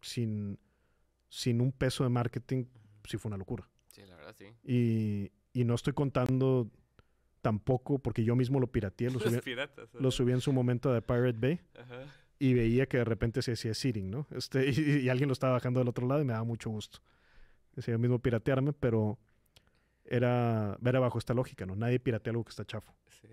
sin, sin un peso de marketing, sí fue una locura. Sí, la verdad sí. Y, y no estoy contando tampoco, porque yo mismo lo pirateé, lo subí, lo subí en su momento de Pirate Bay. Y veía que de repente se hacía seeding, ¿no? Este, y, alguien lo estaba bajando del otro lado y me daba mucho gusto. Decía yo mismo piratearme, pero era, era bajo esta lógica, ¿no? Nadie piratea algo que está chafo. Sí.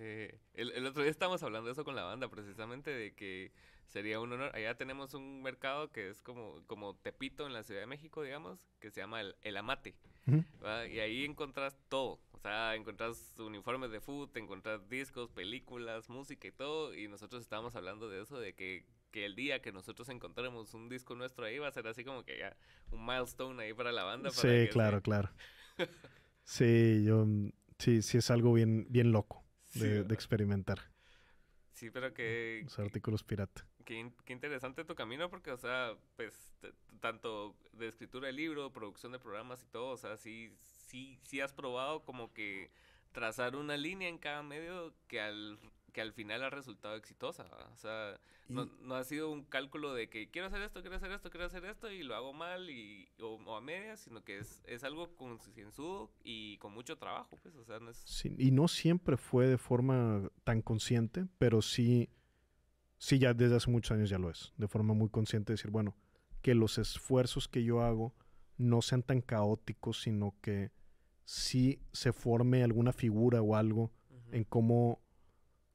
El, el, otro día estábamos hablando de eso con la banda, precisamente de que sería un honor. Allá tenemos un mercado que es como, como Tepito en la Ciudad de México, digamos, que se llama el, el Amate. Y ahí encontrás todo. O sea, encontrás uniformes de food, encontrás discos, películas, música y todo. Y nosotros estábamos hablando de eso, de que, que el día que nosotros encontremos un disco nuestro ahí va a ser así como que ya un milestone ahí para la banda. sí, claro, claro. sí, yo, sí, sí es algo bien, bien loco de, experimentar. Sí, pero que... Los artículos pirata. Qué, qué, interesante tu camino porque, o sea, pues tanto de escritura de libro, producción de programas y todo, o sea, sí, sí, sí has probado como que trazar una línea en cada medio que al, que al final ha resultado exitosa. O sea, no, no, ha sido un cálculo de que quiero hacer esto, quiero hacer esto, quiero hacer esto y lo hago mal y, o, a medias, sino que es, es algo concienzudo y con mucho trabajo. Pues, o sea, no es... y no siempre fue de forma tan consciente, pero sí sí ya desde hace muchos años ya lo es, de forma muy consciente de decir, bueno, que los esfuerzos que yo hago no sean tan caóticos, sino que sí se forme alguna figura o algo en cómo,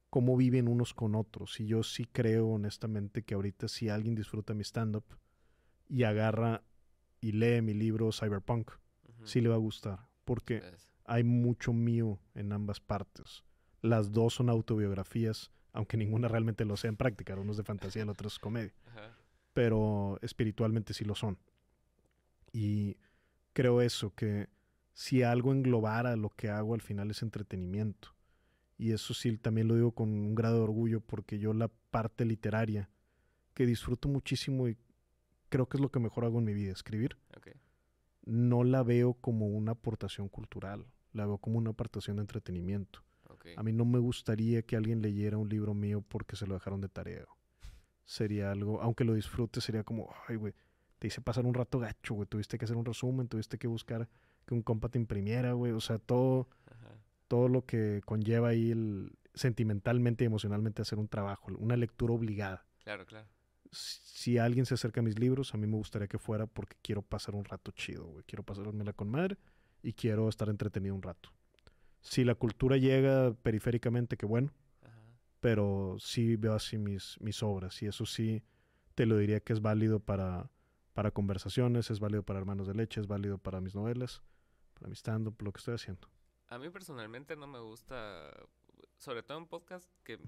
cómo viven unos con otros. Y yo sí creo honestamente que ahorita si alguien disfruta mi stand-up y agarra y lee mi libro Cyberpunk, sí le va a gustar, porque hay mucho mío en ambas partes. Las dos son autobiografías aunque ninguna realmente lo sea en práctica, uno es de fantasía, el otro es comedia. Pero espiritualmente sí lo son. Y creo eso, que si algo englobara lo que hago al final es entretenimiento. Y eso sí, también lo digo con un grado de orgullo porque yo la parte literaria, que disfruto muchísimo y creo que es lo que mejor hago en mi vida, escribir. Ok. No la veo como una aportación cultural, la veo como una aportación de entretenimiento. A mí no me gustaría que alguien leyera un libro mío porque se lo dejaron de tarea. Sería algo, aunque lo disfrute, sería como, ay, güey, te hice pasar un rato gacho, güey. Tuviste que hacer un resumen, tuviste que buscar que un compa te imprimiera, güey. O sea, todo, Ajá. Todo lo que conlleva ahí el, sentimentalmente y emocionalmente hacer un trabajo, una lectura obligada. Claro, claro. Si alguien se acerca a mis libros, a mí me gustaría que fuera porque quiero pasar un rato chido, güey. Quiero pasármela con madre y quiero estar entretenido un rato. Si la cultura llega periféricamente, que bueno, Ajá. pero sí veo así mis, mis obras y eso sí te lo diría que es válido para, para conversaciones, es válido para Hermanos de Leche, es válido para mis novelas, para mi stand-up, lo que estoy haciendo. A mí personalmente no me gusta, sobre todo en podcast, que,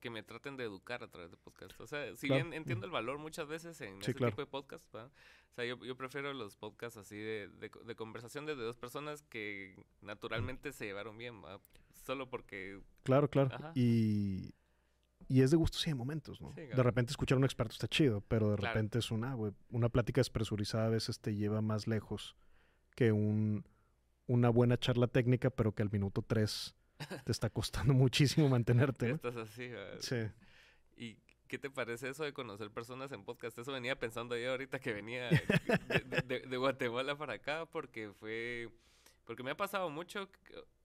que me traten de educar a través de podcast. O sea, si Claro. bien entiendo el valor muchas veces en Sí, ese claro. tipo de podcast, ¿va? o sea, yo, yo prefiero los podcasts así de, de, de conversación de dos personas que naturalmente se llevaron bien, ¿va? solo porque... Claro, claro. Ajá. Y, y es de gustos y de momentos, ¿no? Sí, de repente escuchar a un experto está chido, pero de Claro. repente es una, güey, una plática despresurizada a veces te lleva más lejos que un, una buena charla técnica, pero que al minuto tres te está costando muchísimo mantenerte, ¿no? Estás así, ¿va? Sí. ¿Y qué te parece eso de conocer personas en podcast? Eso venía pensando yo ahorita que venía de, de- de Guatemala para acá porque fue... Porque me ha pasado mucho,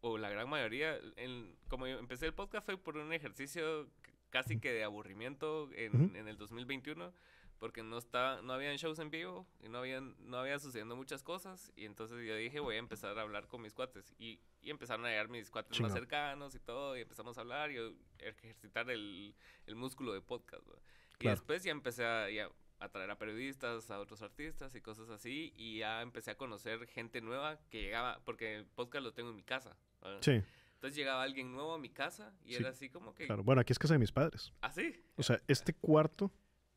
o la gran mayoría, en- como yo empecé el podcast fue por un ejercicio casi que de aburrimiento en, Ujú. en el 2021, porque no estaba, no habían shows en vivo y no habían, no había sucediendo muchas cosas, y entonces yo dije voy a empezar a hablar con mis cuates, y, y empezaron a llegar mis cuates más cercanos y todo, y empezamos a hablar y a ejercitar el, el músculo de podcast. ¿va? Y Claro. después ya empecé a, ya a traer a periodistas, a otros artistas y cosas así, y ya empecé a conocer gente nueva que llegaba, porque el podcast lo tengo en mi casa. ¿va? Sí, Entonces llegaba alguien nuevo a mi casa y Sí, era así como que... claro. Bueno, aquí es casa de mis padres. ¿Así? O sea, este cuarto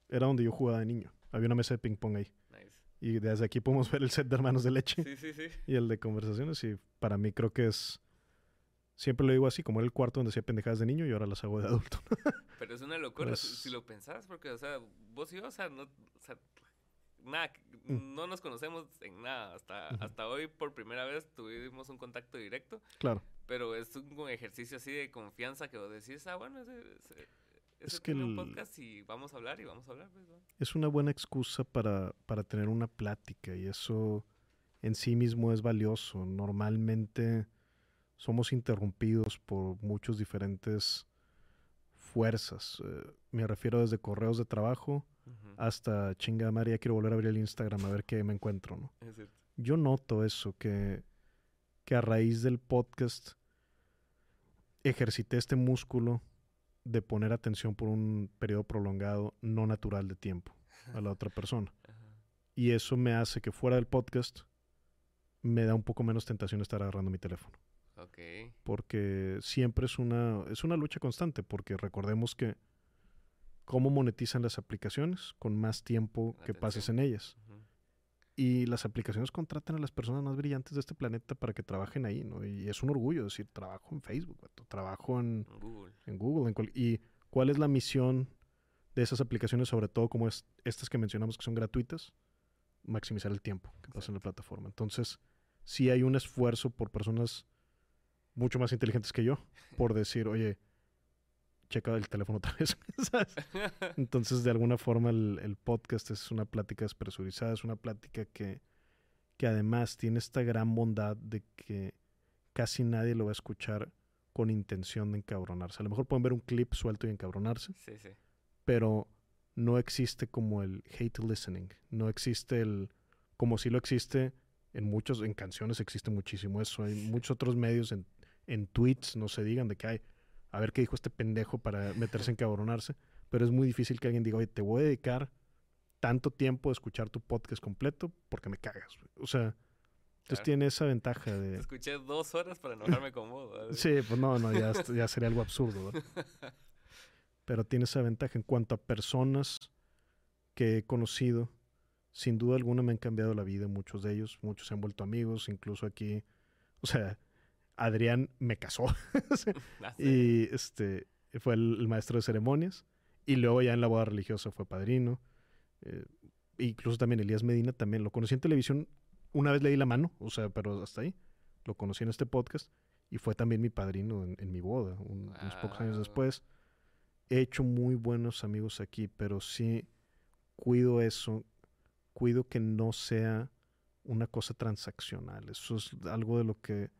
era donde yo jugaba de niño. Había una mesa de ping-pong ahí. Nice. Y desde aquí podemos ver el set de Hermanos de Leche. Sí, sí, sí. y el de conversaciones. Y para mí creo que es. Siempre lo digo así, como era el cuarto donde hacía pendejadas de niño y ahora las hago de adulto. Pero es una locura si, Pues- si lo pensás, porque, o sea, vos y yo, o sea, no, o sea, nada, Mm. no nos conocemos en nada. Hasta, hasta hoy, por primera vez, tuvimos un contacto directo, claro. pero es un ejercicio así de confianza que vos decís, ah, bueno, ese, ese, ese que un el- podcast y vamos a hablar y vamos a hablar. pues, ¿no? Es una buena excusa para, para tener una plática y eso en sí mismo es valioso. Normalmente somos interrumpidos por muchos diferentes fuerzas. Eh, me refiero desde correos de trabajo hasta chinga María, quiero volver a abrir el Instagram a ver qué me encuentro, ¿no? es cierto. yo noto eso, que, que a raíz del podcast ejercité este músculo de poner atención por un periodo prolongado no natural de tiempo a la otra persona. Ajá. Y eso me hace que fuera del podcast me da un poco menos tentación estar agarrando mi teléfono. Porque siempre es una, es una lucha constante, porque recordemos que cómo monetizan las aplicaciones con más tiempo que pases en ellas. Y las aplicaciones contratan a las personas más brillantes de este planeta para que trabajen ahí, ¿no? Y es un orgullo decir, trabajo en Facebook, trabajo en, En Google. en Google. en cual- ¿Y cuál es la misión de esas aplicaciones, sobre todo como es, estas que mencionamos que son gratuitas? Maximizar el tiempo que pasa en la plataforma. Entonces, sí hay un esfuerzo por personas mucho más inteligentes que yo, por decir, oye, checa el teléfono otra vez. ¿sabes? Entonces, de alguna forma, el, el podcast es una plática despresurizada, es una plática que, que además tiene esta gran bondad de que casi nadie lo va a escuchar con intención de encabronarse. A lo mejor pueden ver un clip suelto y encabronarse, sí, sí. pero no existe como el hate listening, no existe el, como si lo existe en muchos, en canciones existe muchísimo eso, hay muchos otros medios en, en tweets, no se digan de que hay, a ver qué dijo este pendejo para meterse en cabronarse, pero es muy difícil que alguien diga, oye, te voy a dedicar tanto tiempo a escuchar tu podcast completo porque me cagas. güey". O sea, entonces Claro. tiene esa ventaja Te de... escuché dos horas para enojarme con vos. ¿verdad? Sí, pues no, no, ya, ya sería algo absurdo. ¿verdad? Pero tiene esa ventaja en cuanto a personas que he conocido. Sin duda alguna me han cambiado la vida, muchos de ellos. Muchos se han vuelto amigos, incluso aquí. O sea, Adrián me casó. Ah, y este fue el, el maestro de ceremonias. Y luego ya en la boda religiosa fue padrino. Eh, incluso también Elías Medina también lo conocí en televisión. Una vez leí la mano, o sea, pero hasta ahí. Lo conocí en este podcast y fue también mi padrino en, mi boda, unos pocos años después. He hecho muy buenos amigos aquí, pero sí cuido eso, cuido que no sea una cosa transaccional. Eso es algo de lo que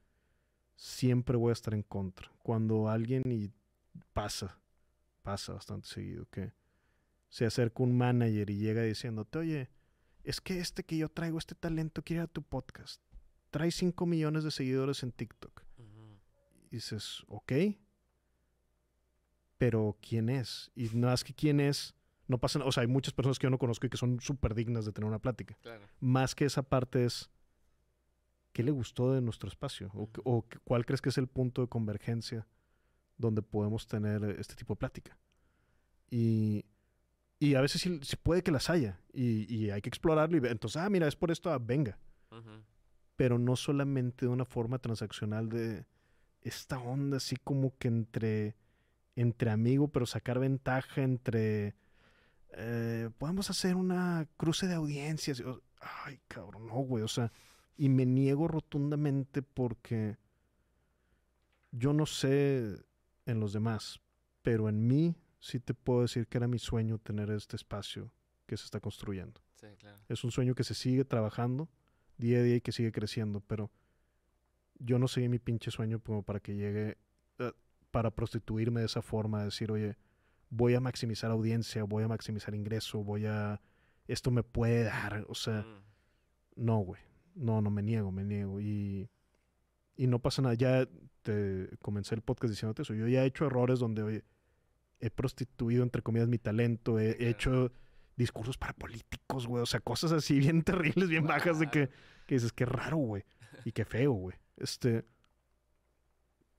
siempre voy a estar en contra. Cuando alguien y pasa, pasa bastante seguido, que se acerca un manager y llega diciéndote, oye, es que este que yo traigo, este talento, quiere a tu podcast. Trae 5 millones de seguidores en TikTok. Y dices, ok, pero ¿quién es? Y no es que quién es, no pasa nada. O sea, hay muchas personas que yo no conozco y que son súper dignas de tener una plática. Más que esa parte es, ¿qué le gustó de nuestro espacio? ¿O, cuál crees que es el punto de convergencia donde podemos tener este tipo de plática? Y, y a veces sí, puede que las haya y, hay que explorarlo y entonces, ah, mira, es por esto, ah, venga. Pero no solamente de una forma transaccional de esta onda así como que entre, entre amigo, pero sacar ventaja entre... Eh, podemos hacer una cruce de audiencias. Ay, cabrón, no, güey. O sea, y me niego rotundamente porque yo no sé en los demás, pero en mí sí te puedo decir que era mi sueño tener este espacio que se está construyendo. Sí, claro. Es un sueño que se sigue trabajando día a día y que sigue creciendo, pero yo no seguí mi pinche sueño como para que llegue, eh, para prostituirme de esa forma, decir, oye, voy a maximizar audiencia, voy a maximizar ingreso, voy a, esto me puede dar, o sea, mm. no, güey, no, no me niego, me niego. Y, y no pasa nada. Ya te comencé el podcast diciéndote eso. Yo ya he hecho errores donde he prostituido, entre comillas, mi talento. He, hecho discursos para políticos, güey. O sea, cosas así bien terribles, bien bajas de que, que dices, qué raro, güey. Y qué feo, güey. Este.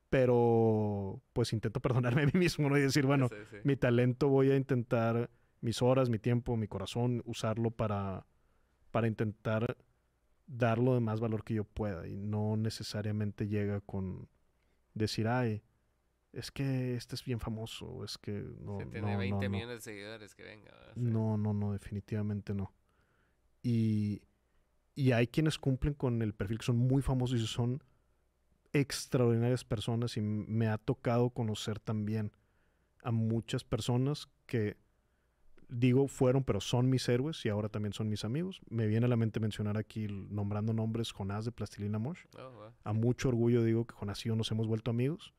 Pero, pues intento perdonarme a mí mismo, ¿no? Y decir, bueno, mi talento voy a intentar, mis horas, mi tiempo, mi corazón, usarlo para, para intentar dar lo de más valor que yo pueda y no necesariamente llega con decir, ay, es que este es bien famoso, es que no. Se tiene 20 millones de seguidores, que venga. No, no, no, definitivamente no. Y, y hay quienes cumplen con el perfil que son muy famosos y son extraordinarias personas y me ha tocado conocer también a muchas personas que digo fueron, pero son mis héroes y ahora también son mis amigos. Me viene a la mente mencionar aquí, nombrando nombres, Jonás de Plastilina Mosh. Oh, a mucho orgullo digo que Jonás y yo nos hemos vuelto amigos.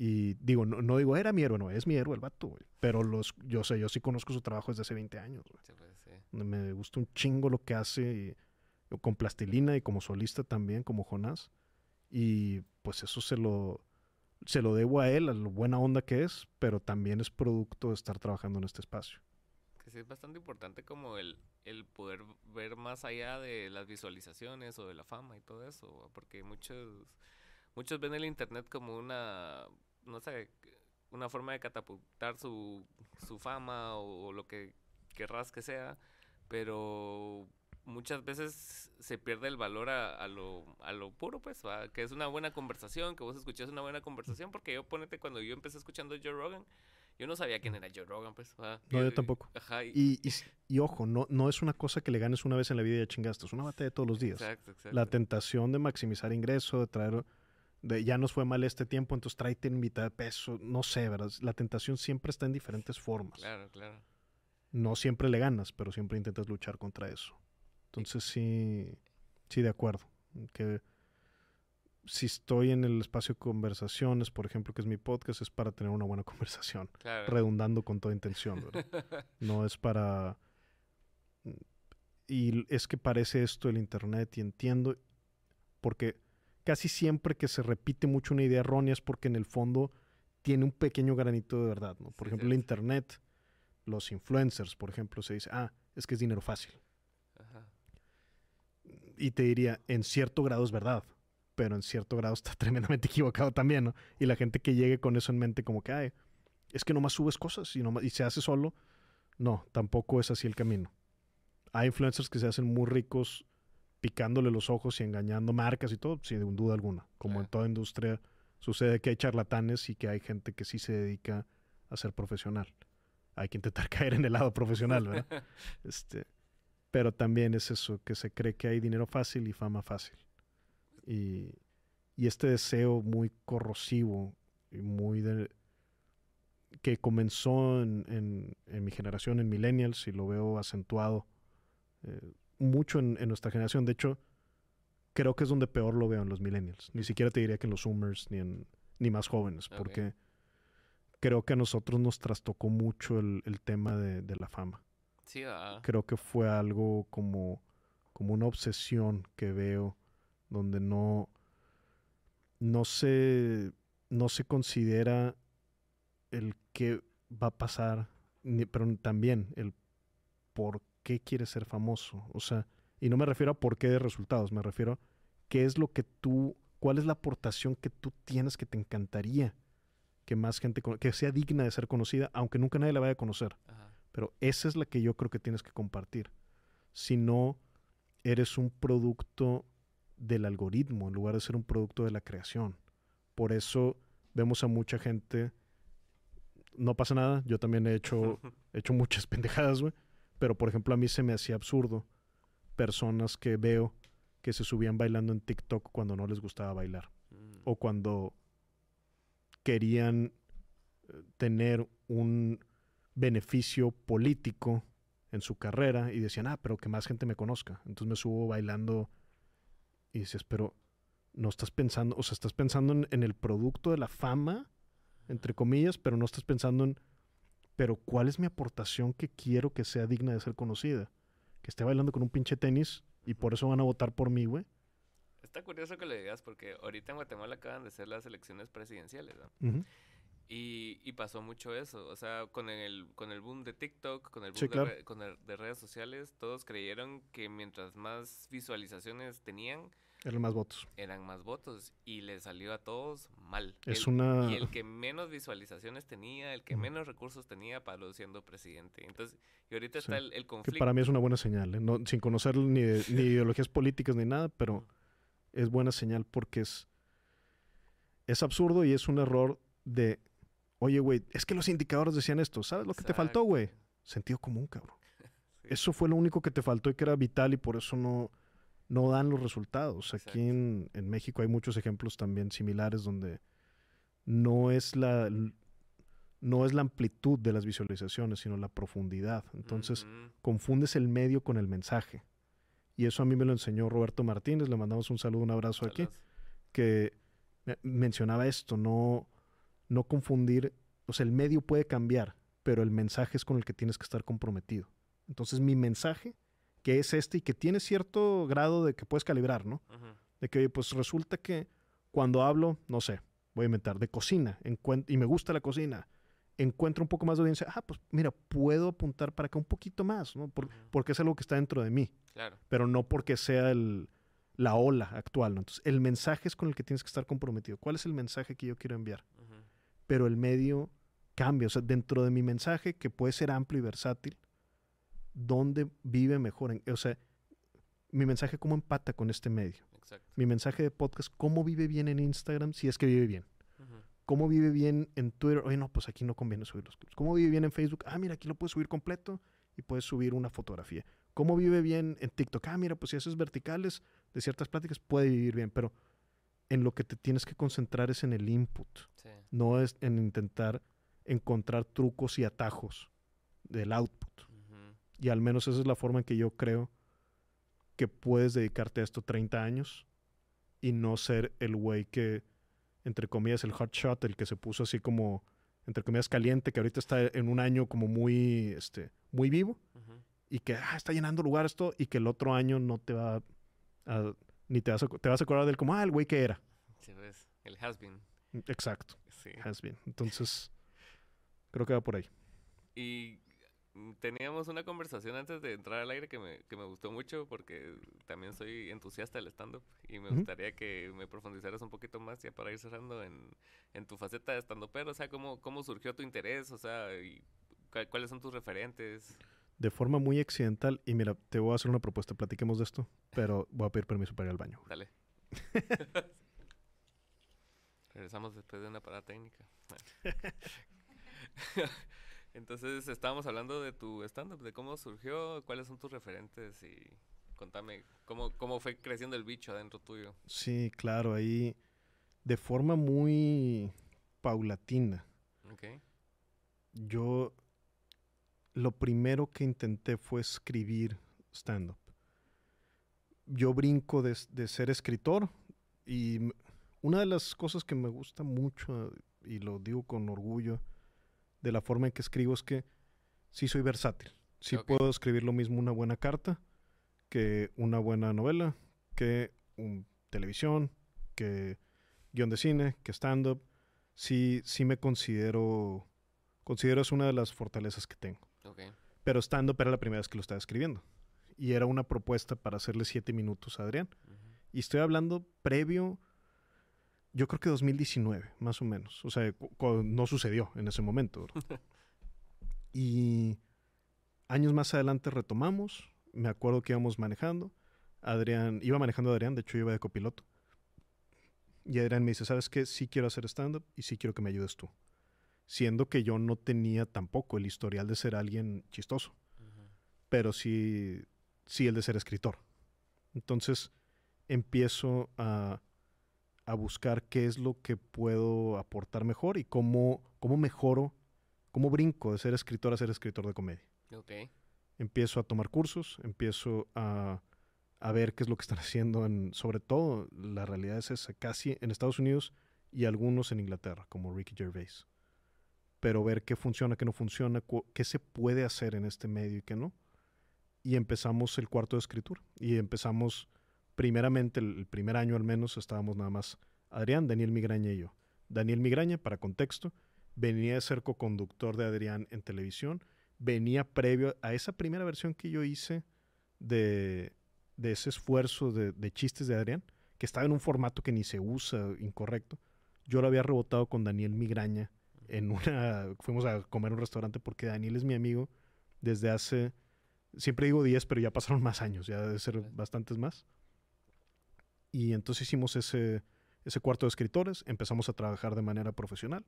Y digo, no, no, digo, era mi héroe, no, es mi héroe el vato, güey. Pero los, yo sé, yo sí conozco su trabajo desde hace 20 años, güey. Me gusta un chingo lo que hace con Plastilina y como solista también, como Jonás. Y pues eso se lo, se lo debo a él, a lo buena onda que es, pero también es producto de estar trabajando en este espacio es bastante importante como el, el poder ver más allá de las visualizaciones o de la fama y todo eso, porque muchos, muchos ven el internet como una, no sé, una forma de catapultar su, su fama o, lo que querrás que sea, pero muchas veces se pierde el valor a, lo, a lo puro, pues, que es una buena conversación, que vos escuchas una buena conversación, porque yo ponete cuando yo empecé escuchando Joe Rogan, yo no sabía quién era Joe Rogan, pues. no, yo tampoco. Ajá, y, y, ojo, no, no es una cosa que le ganes una vez en la vida y ya chingaste. Es una batalla de todos los días. Exacto, exacto. La tentación de maximizar ingreso, de traer... De, ya nos fue mal este tiempo, entonces tráete en mitad de peso. No sé, ¿verdad? La tentación siempre está en diferentes formas. Claro, claro. No siempre le ganas, pero siempre intentas luchar contra eso. Entonces sí, sí, de acuerdo. Que si estoy en el espacio de conversaciones, por ejemplo, que es mi podcast, es para tener una buena conversación, redundando con toda intención. no es para... Y es que parece esto el Internet y entiendo, porque casi siempre que se repite mucho una idea errónea es porque en el fondo tiene un pequeño granito de verdad. ¿no? Por ejemplo, el Internet, los influencers, por ejemplo, se dice, ah, es que es dinero fácil. Y te diría, en cierto grado es verdad pero en cierto grado está tremendamente equivocado también, ¿no? Y la gente que llegue con eso en mente como que, ay, es que nomás subes cosas y, y se hace solo, no, tampoco es así el camino. Hay influencers que se hacen muy ricos picándole los ojos y engañando marcas y todo, sin duda alguna. Como en toda industria sucede que hay charlatanes y que hay gente que sí se dedica a ser profesional. hay que intentar caer en el lado profesional, ¿verdad? este, pero también es eso, que se cree que hay dinero fácil y fama fácil. Y, y este deseo muy corrosivo y muy de, que comenzó en, en, mi generación, en millennials, y lo veo acentuado eh, mucho en, en, nuestra generación. De hecho, creo que es donde peor lo veo en los millennials. Ni siquiera te diría que en los zoomers ni, en, ni más jóvenes, porque creo que a nosotros nos trastocó mucho el, el tema de, de, la fama. Sí, ah. Creo que fue algo como, como una obsesión que veo, donde no, no se, no se considera el qué va a pasar, pero también el por qué quieres ser famoso. O sea, y no me refiero a por qué de resultados, me refiero a qué es lo que tú, cuál es la aportación que tú tienes que te encantaría que más gente, que sea digna de ser conocida, aunque nunca nadie la vaya a conocer. Pero esa es la que yo creo que tienes que compartir. Si no, eres un producto del algoritmo en lugar de ser un producto de la creación. Por eso vemos a mucha gente no pasa nada. Yo también he hecho, he hecho muchas pendejadas, güey. Pero, por ejemplo, a mí se me hacía absurdo personas que veo que se subían bailando en TikTok cuando no les gustaba bailar. Mm. O cuando querían eh, tener un beneficio político en su carrera y decían, ah, pero que más gente me conozca. Entonces me subo bailando y dices, pero no estás pensando, o sea, estás pensando en el producto de la fama entre comillas, pero no estás pensando en, pero ¿cuál es mi aportación que quiero que sea digna de ser conocida? Que esté bailando con un pinche tenis y por eso van a votar por mí, güey. Está curioso que lo digas porque ahorita en Guatemala acaban de ser las elecciones presidenciales, ¿no? Y, y, pasó mucho eso, o sea, con el, con el boom de TikTok, con el boom de, con de redes sociales, todos creyeron que mientras más visualizaciones tenían, eran más votos. Eran más votos y le salió a todos mal. Es una... Y el que menos visualizaciones tenía, el que menos recursos tenía, para siendo presidente. Entonces, y ahorita está el, conflicto. Que para mí es una buena señal, ¿eh? no, sin conocer ni, ni ideologías políticas ni nada, pero es buena señal porque es, es absurdo y es un error de, oye, güey, es que los indicadores decían esto, ¿sabes lo que te faltó, güey? Sentido común, cabrón. Eso fue lo único que te faltó y que era vital y por eso no no dan los resultados. Aquí en, México hay muchos ejemplos también similares donde no es la no es la amplitud de las visualizaciones, sino la profundidad. Entonces, confundes el medio con el mensaje. Y eso a mí me lo enseñó Roberto Martínez, le mandamos un saludo, un abrazo aquí, que mencionaba esto, no, no confundir, o sea, el medio puede cambiar, pero el mensaje es con el que tienes que estar comprometido. Entonces, mi mensaje que es este y que tiene cierto grado de que puedes calibrar, ¿no? De que, pues resulta que cuando hablo, no sé, voy a inventar, de cocina, y me gusta la cocina, encuentro un poco más de audiencia, ah, pues mira, puedo apuntar para acá un poquito más, ¿no? Porque es algo que está dentro de mí. Claro. Pero no porque sea el, la ola actual, ¿no? Entonces, el mensaje es con el que tienes que estar comprometido. ¿Cuál es el mensaje que yo quiero enviar? Pero el medio cambia, o sea, dentro de mi mensaje, que puede ser amplio y versátil, dónde vive mejor. o sea, mi mensaje cómo empata con este medio. Mi mensaje de podcast, cómo vive bien en Instagram, si es que vive bien. ¿Cómo vive bien en Twitter? Oye, no, pues aquí no conviene subir los clips. ¿Cómo vive bien en Facebook? Ah, mira, aquí lo puedes subir completo y puedes subir una fotografía. ¿Cómo vive bien en TikTok? Ah, mira, pues si haces verticales de ciertas pláticas, puede vivir bien, pero en lo que te tienes que concentrar es en el input. No es en intentar encontrar trucos y atajos del output. Y al menos esa es la forma en que yo creo que puedes dedicarte a esto 30 años y no ser el güey que, entre comillas, el hot shot, el que se puso así como, entre comillas, caliente, que ahorita está en un año como muy, este, muy vivo y que ah, está llenando lugar esto y que el otro año no te va a, ni te vas a, te vas a acordar del como, ah, el güey que era. Sí, pues, el has been. Exacto. Sí. Has been. Entonces, creo que va por ahí. Y teníamos una conversación antes de entrar al aire que me, que me gustó mucho porque también soy entusiasta del stand-up y me gustaría que me profundizaras un poquito más ya para ir cerrando en, en tu faceta de stand pero o sea, ¿cómo, cómo surgió tu interés, o sea, y cuáles son tus referentes. De forma muy accidental, y mira, te voy a hacer una propuesta, platiquemos de esto, pero voy a pedir permiso para ir al baño. Dale. Regresamos después de una parada técnica. Entonces estábamos hablando de tu stand-up, de cómo surgió, cuáles son tus referentes y contame cómo, cómo fue creciendo el bicho adentro tuyo. Sí, claro, ahí de forma muy paulatina. Okay. Yo lo primero que intenté fue escribir stand-up. Yo brinco de, de, ser escritor y una de las cosas que me gusta mucho, y lo digo con orgullo, de la forma en que escribo es que sí soy versátil. Sí puedo escribir lo mismo una buena carta que una buena novela, que un, televisión, que guion de cine, que stand-up. Sí, sí me considero, considero es una de las fortalezas que tengo. Pero stand-up era la primera vez que lo estaba escribiendo. Y era una propuesta para hacerle siete minutos a Adrián. Y estoy hablando previo, yo creo que 2019, más o menos. O sea, no sucedió en ese momento. y años más adelante retomamos. Me acuerdo que íbamos manejando. Adrián, iba manejando a Adrián, de hecho iba de copiloto. Y Adrián me dice, ¿sabes qué? Sí quiero hacer stand-up y sí quiero que me ayudes tú. Siendo que yo no tenía tampoco el historial de ser alguien chistoso. Pero sí, sí el de ser escritor. Entonces empiezo a, a, buscar qué es lo que puedo aportar mejor y cómo, cómo mejoro, cómo brinco de ser escritor a ser escritor de comedia. Okay. Empiezo a tomar cursos, empiezo a a ver qué es lo que están haciendo en, sobre todo, la realidad es esa, casi en Estados Unidos y algunos en Inglaterra, como Ricky Gervais. Pero ver qué funciona, qué no funciona, qué se puede hacer en este medio y qué no. Y empezamos el cuarto de escritura. Y empezamos, primeramente, el, primer año al menos, estábamos nada más Adrián, Daniel Migraña y yo. Daniel Migraña, para contexto, venía de ser co-conductor de Adrián en televisión. Venía previo a esa primera versión que yo hice de, de ese esfuerzo de, chistes de Adrián, que estaba en un formato que ni se usa, incorrecto. Yo lo había rebotado con Daniel Migraña en una... Fuimos a comer un restaurante porque Daniel es mi amigo desde hace... Siempre digo 10, pero ya pasaron más años, ya debe ser bastantes más. Y entonces hicimos ese, ese cuarto de escritores, empezamos a trabajar de manera profesional,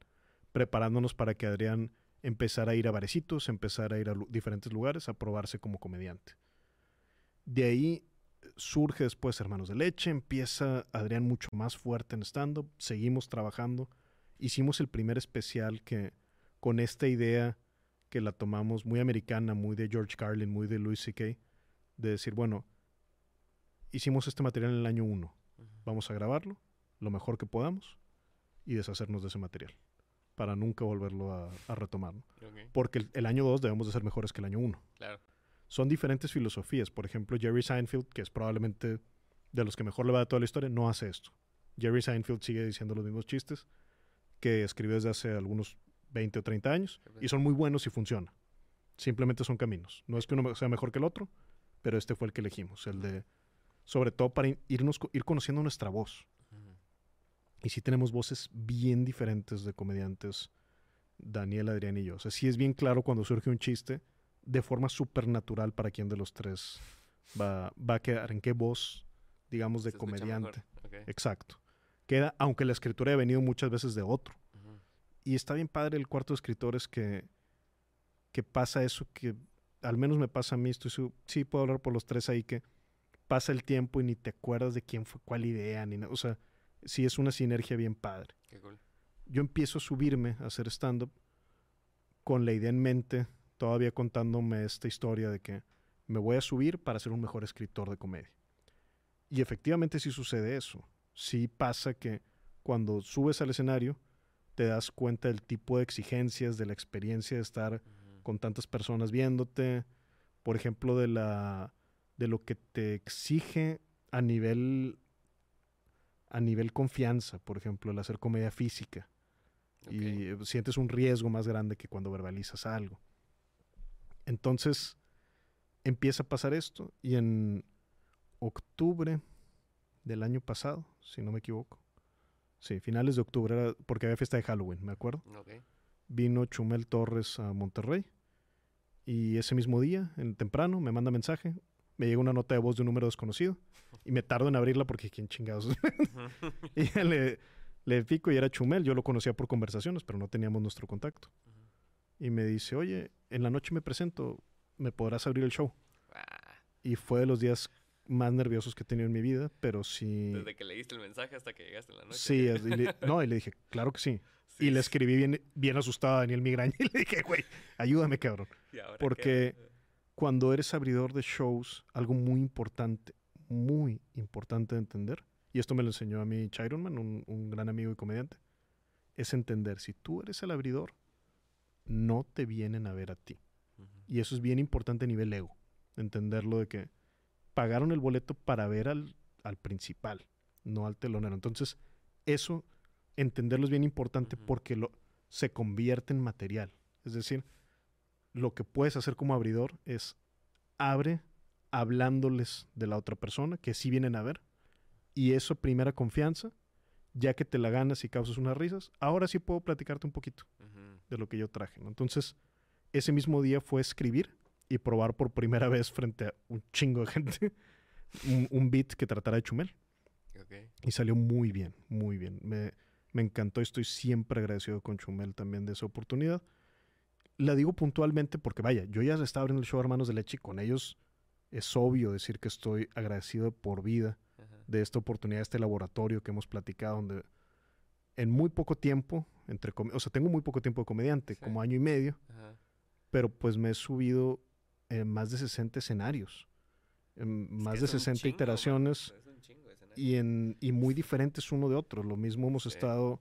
preparándonos para que Adrián empezara a ir a barecitos, empezara a ir a diferentes lugares, a probarse como comediante. De ahí surge después Hermanos de Leche, empieza Adrián mucho más fuerte en stand-up, seguimos trabajando, hicimos el primer especial que con esta idea que la tomamos muy americana, muy de George Carlin, muy de Louis C.K., de decir, bueno, hicimos este material en el año 1, vamos a grabarlo lo mejor que podamos y deshacernos de ese material para nunca volverlo a, retomar. Porque el, el año 2 debemos de ser mejores que el año 1. Claro son diferentes filosofías. Por ejemplo, Jerry Seinfeld, que es probablemente de los que mejor le va a toda la historia, no hace esto. Jerry Seinfeld sigue diciendo los mismos chistes que escribió desde hace algunos 20 o 30 años y son muy buenos y funciona. Simplemente son caminos. No es que uno sea mejor que el otro, pero este fue el que elegimos, el de sobre todo para irnos ir conociendo nuestra voz. Y sí tenemos voces bien diferentes de comediantes, Daniel, Adrián y yo. O sea, sí es bien claro cuando surge un chiste de forma supernatural para quién de los tres va, va a quedar, en qué voz, digamos, de comediante. Exacto. Queda, aunque la escritura ha venido muchas veces de otro. Y está bien padre el cuarto de escritores que, que pasa eso que al menos me pasa a mí, estoy sí puedo hablar por los tres ahí que pasa el tiempo y ni te acuerdas de quién fue cuál idea, ni o sea, sí es una sinergia bien padre. Yo empiezo a subirme a hacer stand-up con la idea en mente todavía contándome esta historia de que me voy a subir para ser un mejor escritor de comedia. Y efectivamente sí sucede eso. Sí pasa que cuando subes al escenario te das cuenta del tipo de exigencias, de la experiencia de estar con tantas personas viéndote, por ejemplo, de la de lo que te exige a nivel a nivel confianza, por ejemplo, el hacer comedia física. Y sientes un riesgo más grande que cuando verbalizas algo. Entonces empieza a pasar esto y en octubre del año pasado, si no me equivoco, sí, finales de octubre, porque había fiesta de Halloween, me acuerdo. Vino Chumel Torres a Monterrey y ese mismo día, en temprano, me manda mensaje, me llega una nota de voz de un número desconocido y me tardo en abrirla porque quién chingados. y le, le pico y era Chumel, yo lo conocía por conversaciones, pero no teníamos nuestro contacto. y me dice, oye, en la noche me presento, ¿me podrás abrir el show? Ah, Y fue de los días más nerviosos que he tenido en mi vida, pero sí... desde que leíste el mensaje hasta que llegaste en la noche. Sí, y le- no, y le dije, claro que sí. Sí, Y le escribí bien, bien asustado a Daniel Migraña y le dije, güey, ayúdame, cabrón. Porque- Cuando eres abridor de shows, algo muy importante, muy importante de entender, y esto me lo enseñó a mí Chironman, un, un gran amigo y comediante, es entender, si tú eres el abridor, no te vienen a ver a ti. Y eso es bien importante a nivel ego, entenderlo de que pagaron el boleto para ver al, al principal, no al telonero. Entonces, eso, entenderlo es bien importante porque lo, se convierte en material. Es decir, lo que puedes hacer como abridor es abre hablándoles de la otra persona, que sí vienen a ver, y eso primera confianza, ya que te la ganas y causas unas risas, ahora sí puedo platicarte un poquito de lo que yo traje. ¿no? Entonces, ese mismo día fue escribir y probar por primera vez frente a un chingo de gente un, un beat que tratara de Chumel. Ok. Y salió muy bien, muy bien. Me, me encantó, estoy siempre agradecido con Chumel también de esa oportunidad. La digo puntualmente porque, vaya, yo ya estaba abriendo el show Hermanos de Leche y con ellos es obvio decir que estoy agradecido de por vida Ajá. de esta oportunidad, este laboratorio que hemos platicado, donde en muy poco tiempo, entre o sea, tengo muy poco tiempo de comediante, Sí. como año y medio, Ajá. pero pues me he subido en más de 60 escenarios, en Es más que de es un 60 chingo, iteraciones de y, en, y muy diferentes uno de otro. Lo mismo hemos Sí. estado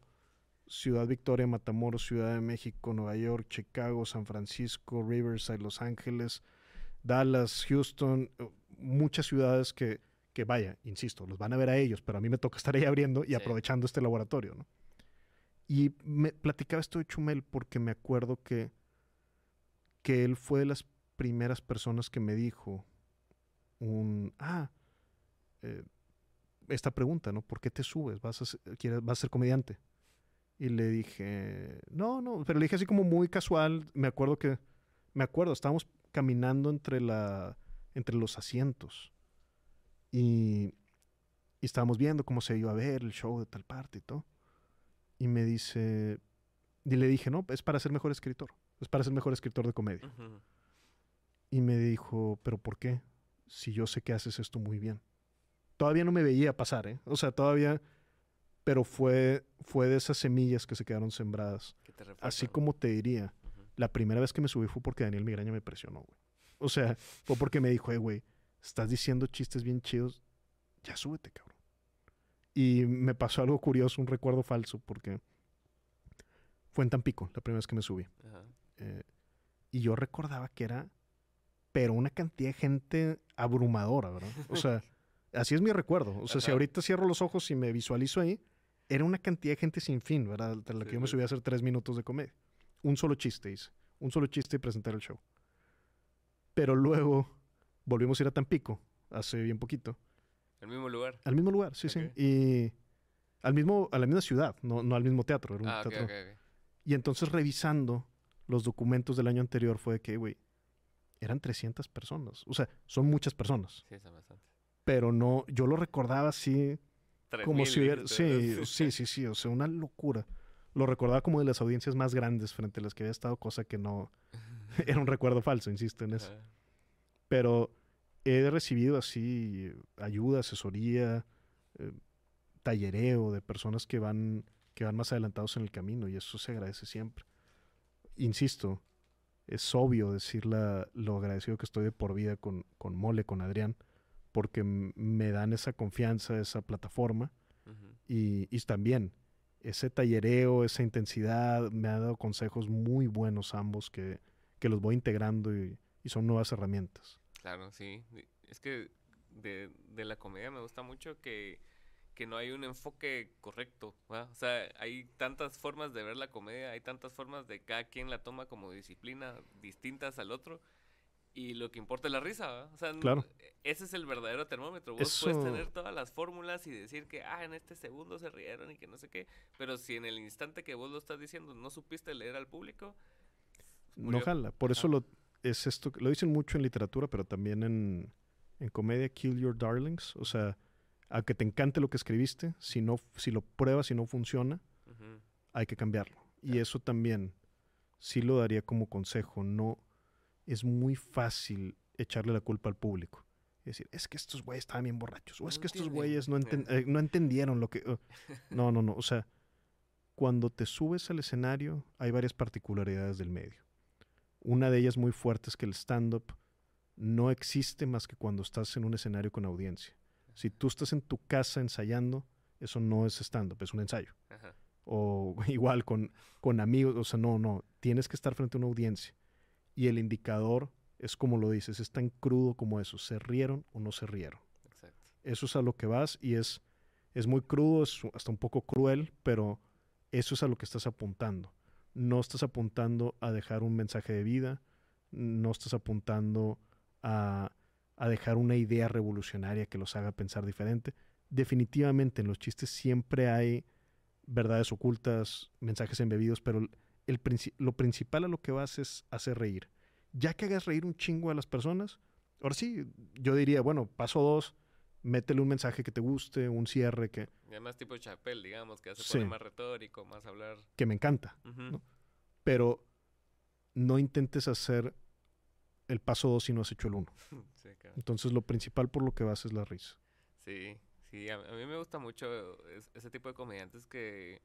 Ciudad Victoria, Matamoros, Ciudad de México, Nueva York, Chicago, San Francisco, Riverside, Los Ángeles, Dallas, Houston, eh, muchas ciudades que, que vaya, insisto, los van a ver a ellos, pero a mí me toca estar ahí abriendo y Sí. aprovechando este laboratorio, ¿no? Y me platicaba esto de Chumel porque me acuerdo que, que él fue de las primeras personas que me dijo un, ah, eh, esta pregunta, ¿no? ¿Por qué te subes? ¿Vas a ser, quieres, vas a ser comediante? Y le dije, no, no, pero le dije así como muy casual. Me acuerdo que, me acuerdo, estábamos caminando entre, la, entre los asientos y, y estábamos viendo cómo se iba a ver el show de tal parte y todo. Y me dice, y le dije, no, es para ser mejor escritor, es para ser mejor escritor de comedia. Y me dijo, ¿pero por qué? Si yo sé que haces esto muy bien. Todavía no me veía pasar, ¿eh? O sea, todavía... Pero fue, fue de esas semillas que se quedaron sembradas. Que te Así como te diría, la primera vez que me subí fue porque Daniel Migraña me presionó, güey. O sea, fue porque me dijo, "Eh, güey, estás diciendo chistes bien chidos, ya súbete, cabrón. Y me pasó algo curioso, un recuerdo falso, porque fue en Tampico la primera vez que me subí. Ajá. Eh, y yo recordaba que era, pero una cantidad de gente abrumadora, ¿verdad? O sea, así es mi recuerdo. O sea, si ahorita cierro los ojos y me visualizo ahí, era una cantidad de gente sin fin, ¿verdad? De la Sí, que yo me sí. subí a hacer tres minutos de comedia. Un solo chiste hice. Un solo chiste y presentar el show. Pero luego volvimos a ir a Tampico, hace bien poquito. El mismo lugar. Al mismo lugar, sí, sí. Y al mismo, a la misma ciudad, no, no al mismo teatro. Era un Ah, teatro y entonces revisando los documentos del año anterior fue de que, güey, eran 300 personas. O sea, son muchas personas. Sí, son bastante. Pero no, yo lo recordaba así, como 3000 si hubiera... Sí, sí, sí, sí, o sea, una locura. Lo recordaba como de las audiencias más grandes frente a las que había estado, cosa que no... Era un recuerdo falso, insisto en eso. Pero he recibido así ayuda, asesoría, eh, tallereo de personas que van, que van más adelantados en el camino y eso se agradece siempre. Insisto, es obvio decir la- lo agradecido que estoy de por vida con, con Mole, con Adrián, porque me dan esa confianza, esa plataforma y, y también ese tallereo, esa intensidad, me ha dado consejos muy buenos ambos que, que los voy integrando y- y son nuevas herramientas. Claro, sí. Es que de, de la comedia me gusta mucho que, que no hay un enfoque correcto. ¿va? O sea, hay tantas formas de ver la comedia, hay tantas formas de cada quien la toma como disciplina distintas al otro. Y lo que importa es la risa, ¿va? O sea, Claro. ese es el verdadero termómetro. Vos puedes Eso- tener todas las fórmulas y decir que, ah, en este segundo se rieron y que no sé qué. Pero si en el instante que vos lo estás diciendo no supiste leer al público, No Murió. jala. Por eso lo, es esto, lo dicen mucho en literatura, pero también en, en comedia, kill your darlings. O sea, aunque te encante lo que escribiste, si, no, si lo pruebas y no funciona, hay que cambiarlo. Y eso también, sí lo daría como consejo. No es muy fácil echarle la culpa al público. Es decir, es que estos güeyes estaban bien borrachos. O es que estos güeyes no, eh, no entendieron lo que... Uh, no, no, no. O sea, cuando te subes al escenario hay varias particularidades del medio. Una de ellas muy fuerte es que el stand-up no existe más que cuando estás en un escenario con audiencia. Si tú estás en tu casa ensayando, eso no es stand-up, es un ensayo. O igual con, con amigos, o sea, no, no, tienes que estar frente a una audiencia. Y el indicador es como lo dices, es tan crudo como eso, ¿se rieron o no se rieron? Eso es a lo que vas y es, es muy crudo, es hasta un poco cruel, pero eso es a lo que estás apuntando. No estás apuntando a dejar un mensaje de vida, no estás apuntando a, a dejar una idea revolucionaria que los haga pensar diferente. Definitivamente en los chistes siempre hay verdades ocultas, mensajes embebidos, pero el, lo principal a lo que vas es hacer reír. Ya que hagas reír un chingo a las personas, ahora sí, yo diría, bueno, paso dos, métele un mensaje que te guste, un cierre que... Y además tipo Chapel, digamos, que hace más retórico, más hablar... Que me encanta, Pero no intentes hacer el paso dos si no has hecho el uno. Entonces lo principal por lo que vas es la risa. Sí, sí, a, mí me gusta mucho ese tipo de comediantes que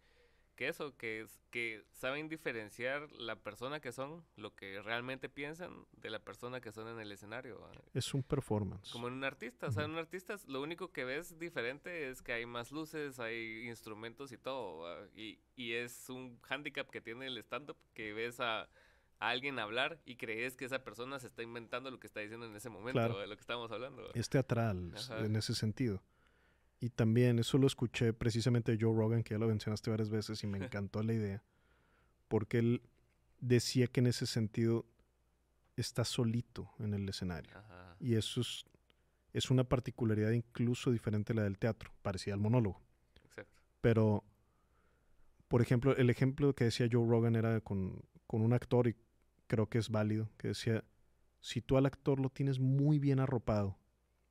que eso, que, que saben diferenciar la persona que son, lo que realmente piensan, de la persona que son en el escenario. Es un performance. Como en un artista. O sea, en un artista lo único que ves diferente es que hay más luces, hay instrumentos y todo. Y, y, es un handicap que tiene el stand-up, que ves a, alguien hablar y crees que esa persona se está inventando lo que está diciendo en ese momento, de lo que estamos hablando. Es teatral en ese sentido. Y también eso lo escuché precisamente de Joe Rogan, que ya lo mencionaste varias veces y me encantó la idea, porque él decía que en ese sentido está solito en el escenario. Y eso es, es, una particularidad incluso diferente a la del teatro, parecida al monólogo. Exacto. Pero, por ejemplo, el ejemplo que decía Joe Rogan era con, con un actor, y creo que es válido, que decía, si tú al actor lo tienes muy bien arropado,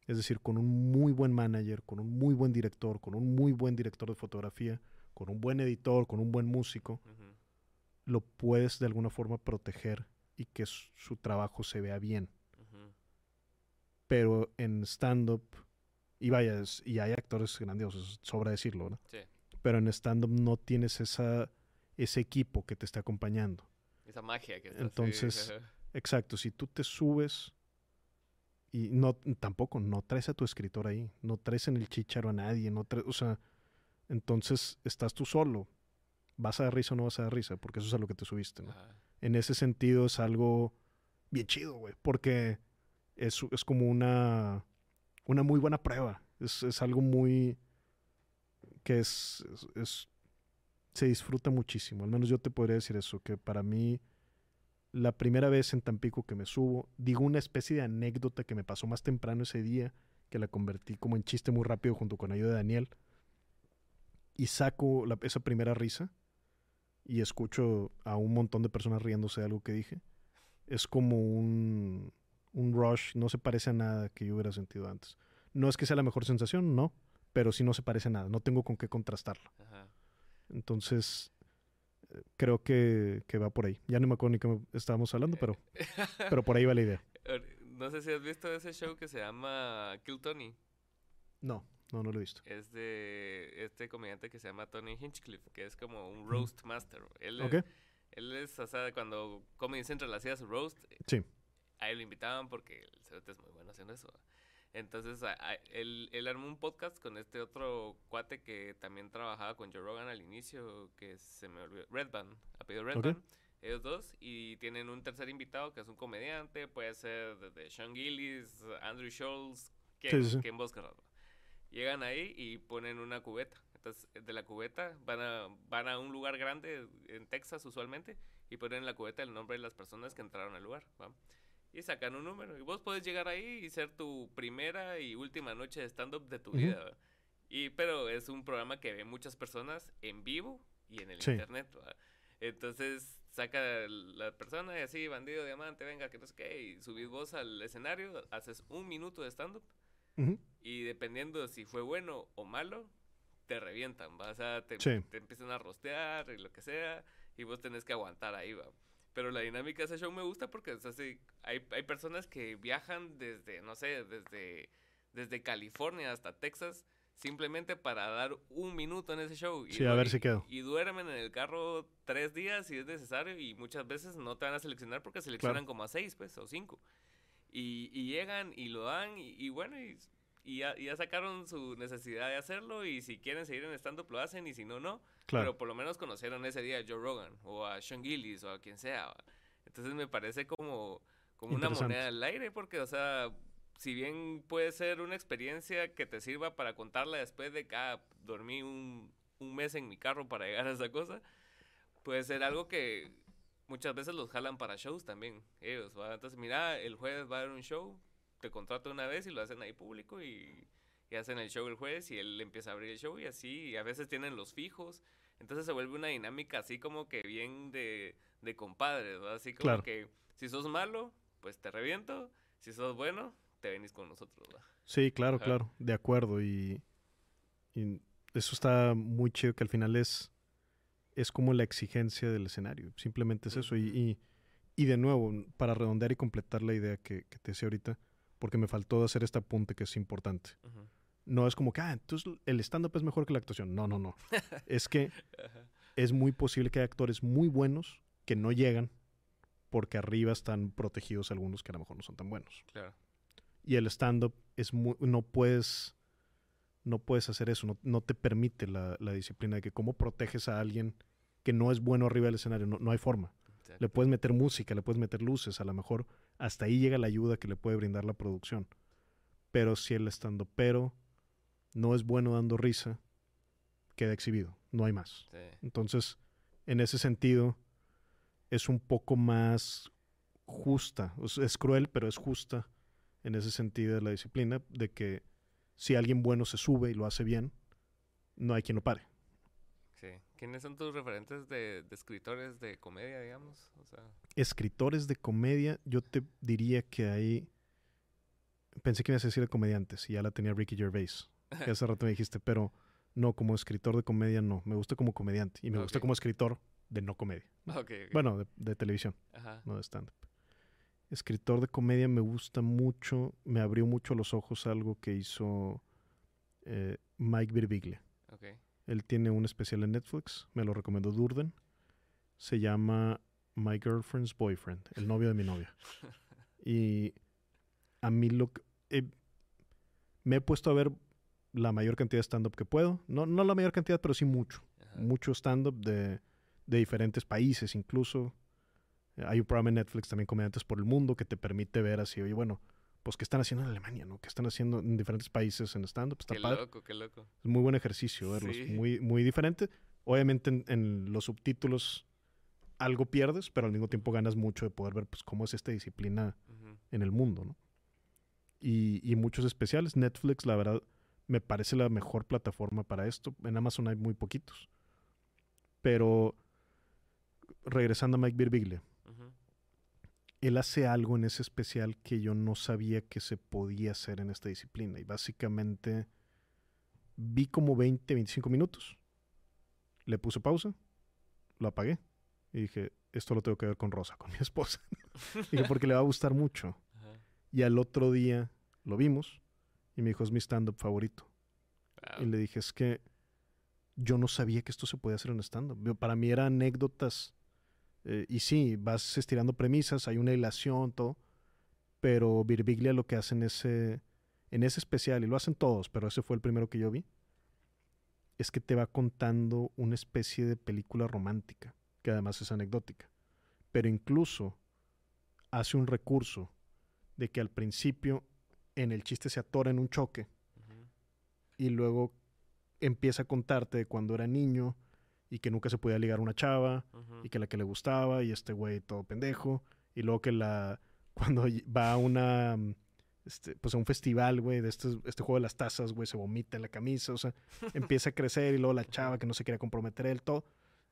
es decir, con un muy buen manager, con un muy buen director, con un muy buen director de fotografía, con un buen editor, con un buen músico, lo puedes de alguna forma proteger y que su, trabajo se vea bien. Pero en stand-up, y vaya, y hay actores grandiosos, sobra decirlo, ¿no? Sí. Pero en stand-up no tienes esa, ese equipo que te está acompañando. Esa magia que está Entonces, exacto, si tú te subes y no, tampoco, no traes a tu escritor ahí, no traes en el chicharo a nadie, no traes, o sea, entonces estás tú solo. ¿Vas a dar risa o no vas a dar risa? Porque eso es a lo que te subiste, ¿no? En ese sentido es algo bien chido, güey, porque es, es como una, una muy buena prueba. Es, es algo muy... que es, es, se disfruta muchísimo. Al menos yo te podría decir eso, que para mí la primera vez en Tampico que me subo, digo una especie de anécdota que me pasó más temprano ese día, que la convertí como en chiste muy rápido junto con ayuda de Daniel, y saco esa primera risa y escucho a un montón de personas riéndose de algo que dije. Es como un, un rush, no se parece a nada que yo hubiera sentido antes. No es que sea la mejor sensación, no, pero sí no se parece a nada, no tengo con qué contrastarlo. Entonces, creo que, va por ahí. Ya no me acuerdo ni qué estábamos hablando, pero, pero por ahí va la idea. No sé si has visto ese show que se llama Kill Tony. No, no, no lo he visto. Es de este comediante que se llama Tony Hinchcliffe, que es como un roast master. Él, es, él es, o sea, cuando Comedy Central hacía su roast, sí. a él lo invitaban porque el cerote es muy bueno haciendo eso. Entonces, él, él, armó un podcast con este otro cuate que también trabajaba con Joe Rogan al inicio, que se me olvidó, Redban, apellido Redban. Ellos dos, y tienen un tercer invitado que es un comediante, puede ser desde Sean Gillis, Andrew Schultz, Ken, sí, Llegan ahí y ponen una cubeta. Entonces, de la cubeta van a, van a un lugar grande en Texas usualmente y ponen en la cubeta el nombre de las personas que entraron al lugar. ¿va? Y sacan un número. Y vos podés llegar ahí y ser tu primera y última noche de stand-up de tu vida. Y, pero es un programa que ve muchas personas en vivo y en el internet. Entonces saca la persona y así, bandido, diamante, venga, que no sé qué, y subís vos al escenario, haces un minuto de stand-up. Y dependiendo si fue bueno o malo, te revientan, ¿va? O sea, te, te, empiezan a rostear y lo que sea, y vos tenés que aguantar ahí, ¿va? Pero la dinámica de ese show me gusta porque es así, hay, hay personas que viajan desde, no sé, desde, desde California hasta Texas simplemente para dar un minuto en ese show. Y sí, a ver si quedo. Y duermen en el carro tres días si es necesario y muchas veces no te van a seleccionar porque seleccionan como a seis, pues, o cinco. Y, y llegan y lo dan y, bueno, y, y, ya, ya, sacaron su necesidad de hacerlo y si quieren seguir en stand-up lo hacen y si no, no. Pero por lo menos conocieron ese día a Joe Rogan o a Sean Gillis o a quien sea. Entonces me parece como, como una moneda al aire porque, o sea, si bien puede ser una experiencia que te sirva para contarla después de que ah, dormí un, un, mes en mi carro para llegar a esa cosa, puede ser algo que muchas veces los jalan para shows también, ellos. Entonces, mira, el jueves va a haber un show, te contrato una vez y lo hacen ahí público y, y, hacen el show el jueves y él empieza a abrir el show y así, y a veces tienen los fijos. Entonces se vuelve una dinámica así como que bien de, de compadres, Así como que si sos malo, pues te reviento, si sos bueno, te venís con nosotros. Sí, claro, claro, de acuerdo. Y, eso está muy chido que al final es, es como la exigencia del escenario. Simplemente es eso. Y, y, de nuevo, para redondear y completar la idea que, te decía ahorita, porque me faltó hacer este apunte que es importante. No es como que, ah, entonces el stand-up es mejor que la actuación. No, no, no. es que es muy posible que hay actores muy buenos que no llegan porque arriba están protegidos algunos que a lo mejor no son tan buenos. Claro. Y el stand-up es no puedes, no puedes hacer eso, no, no te permite la, la, disciplina de que cómo proteges a alguien que no es bueno arriba del escenario, no, no hay forma. Le puedes meter música, le puedes meter luces, a lo mejor hasta ahí llega la ayuda que le puede brindar la producción. Pero si el stand-up pero no es bueno dando risa, queda exhibido, no hay más. Entonces, en ese sentido, es un poco más justa, es cruel, pero es justa en ese sentido de la disciplina, de que si alguien bueno se sube y lo hace bien, no hay quien lo pare. Sí. ¿Quiénes son tus referentes de, escritores de comedia, digamos? Escritores de comedia, yo te diría que hay... Pensé que ibas a decir de comediantes y ya la tenía Ricky Gervais, que hace rato me dijiste, pero no, como escritor de comedia no. Me gusta como comediante y me gusta como escritor de no comedia. Bueno, de, televisión, no de stand-up escritor de comedia me gusta mucho, me abrió mucho los ojos algo que hizo eh, Mike Birbiglia. Él tiene un especial en Netflix, me lo recomendó Durden. Se llama My Girlfriend's Boyfriend, el novio de mi novia. y a mí lo que... me he puesto a ver la mayor cantidad de stand-up que puedo. No, no la mayor cantidad, pero sí mucho. Mucho stand-up de, de diferentes países incluso. Hay un programa en Netflix también, Comediantes por el Mundo, que te permite ver así, oye, bueno, pues qué están haciendo en Alemania, ¿no? ¿Qué están haciendo en diferentes países en stand-up? qué loco, qué loco. Es muy buen ejercicio verlos, muy, muy diferente. Obviamente en, los subtítulos algo pierdes, pero al mismo tiempo ganas mucho de poder ver pues cómo es esta disciplina en el mundo, ¿no? Y, y muchos especiales. Netflix, la verdad, me parece la mejor plataforma para esto. En Amazon hay muy poquitos. Pero regresando a Mike Birbiglia, él hace algo en ese especial que yo no sabía que se podía hacer en esta disciplina. Y básicamente vi como 20, 25 minutos. Le puse pausa, lo apagué y dije, esto lo tengo que ver con Rosa, con mi esposa. dije, porque le va a gustar mucho. Y al otro día lo vimos y me dijo, es mi stand-up favorito. Y le dije, es que yo no sabía que esto se podía hacer en stand-up. Para mí eran anécdotas eh, y sí, vas estirando premisas, hay una hilación, todo. Pero Birbiglia lo que hace en ese, en ese especial, y lo hacen todos, pero ese fue el primero que yo vi, es que te va contando una especie de película romántica, que además es anecdótica. Pero incluso hace un recurso de que al principio en el chiste se atora en un choque. Y luego empieza a contarte de cuando era niño y que nunca se podía ligar una chava y que la que le gustaba y este güey todo pendejo. Y luego que la cuando va a una este, pues a un festival, güey, de este, este juego de las tazas, güey, se vomita en la camisa, o sea, empieza a crecer y luego la chava que no se quiere comprometer él, todo,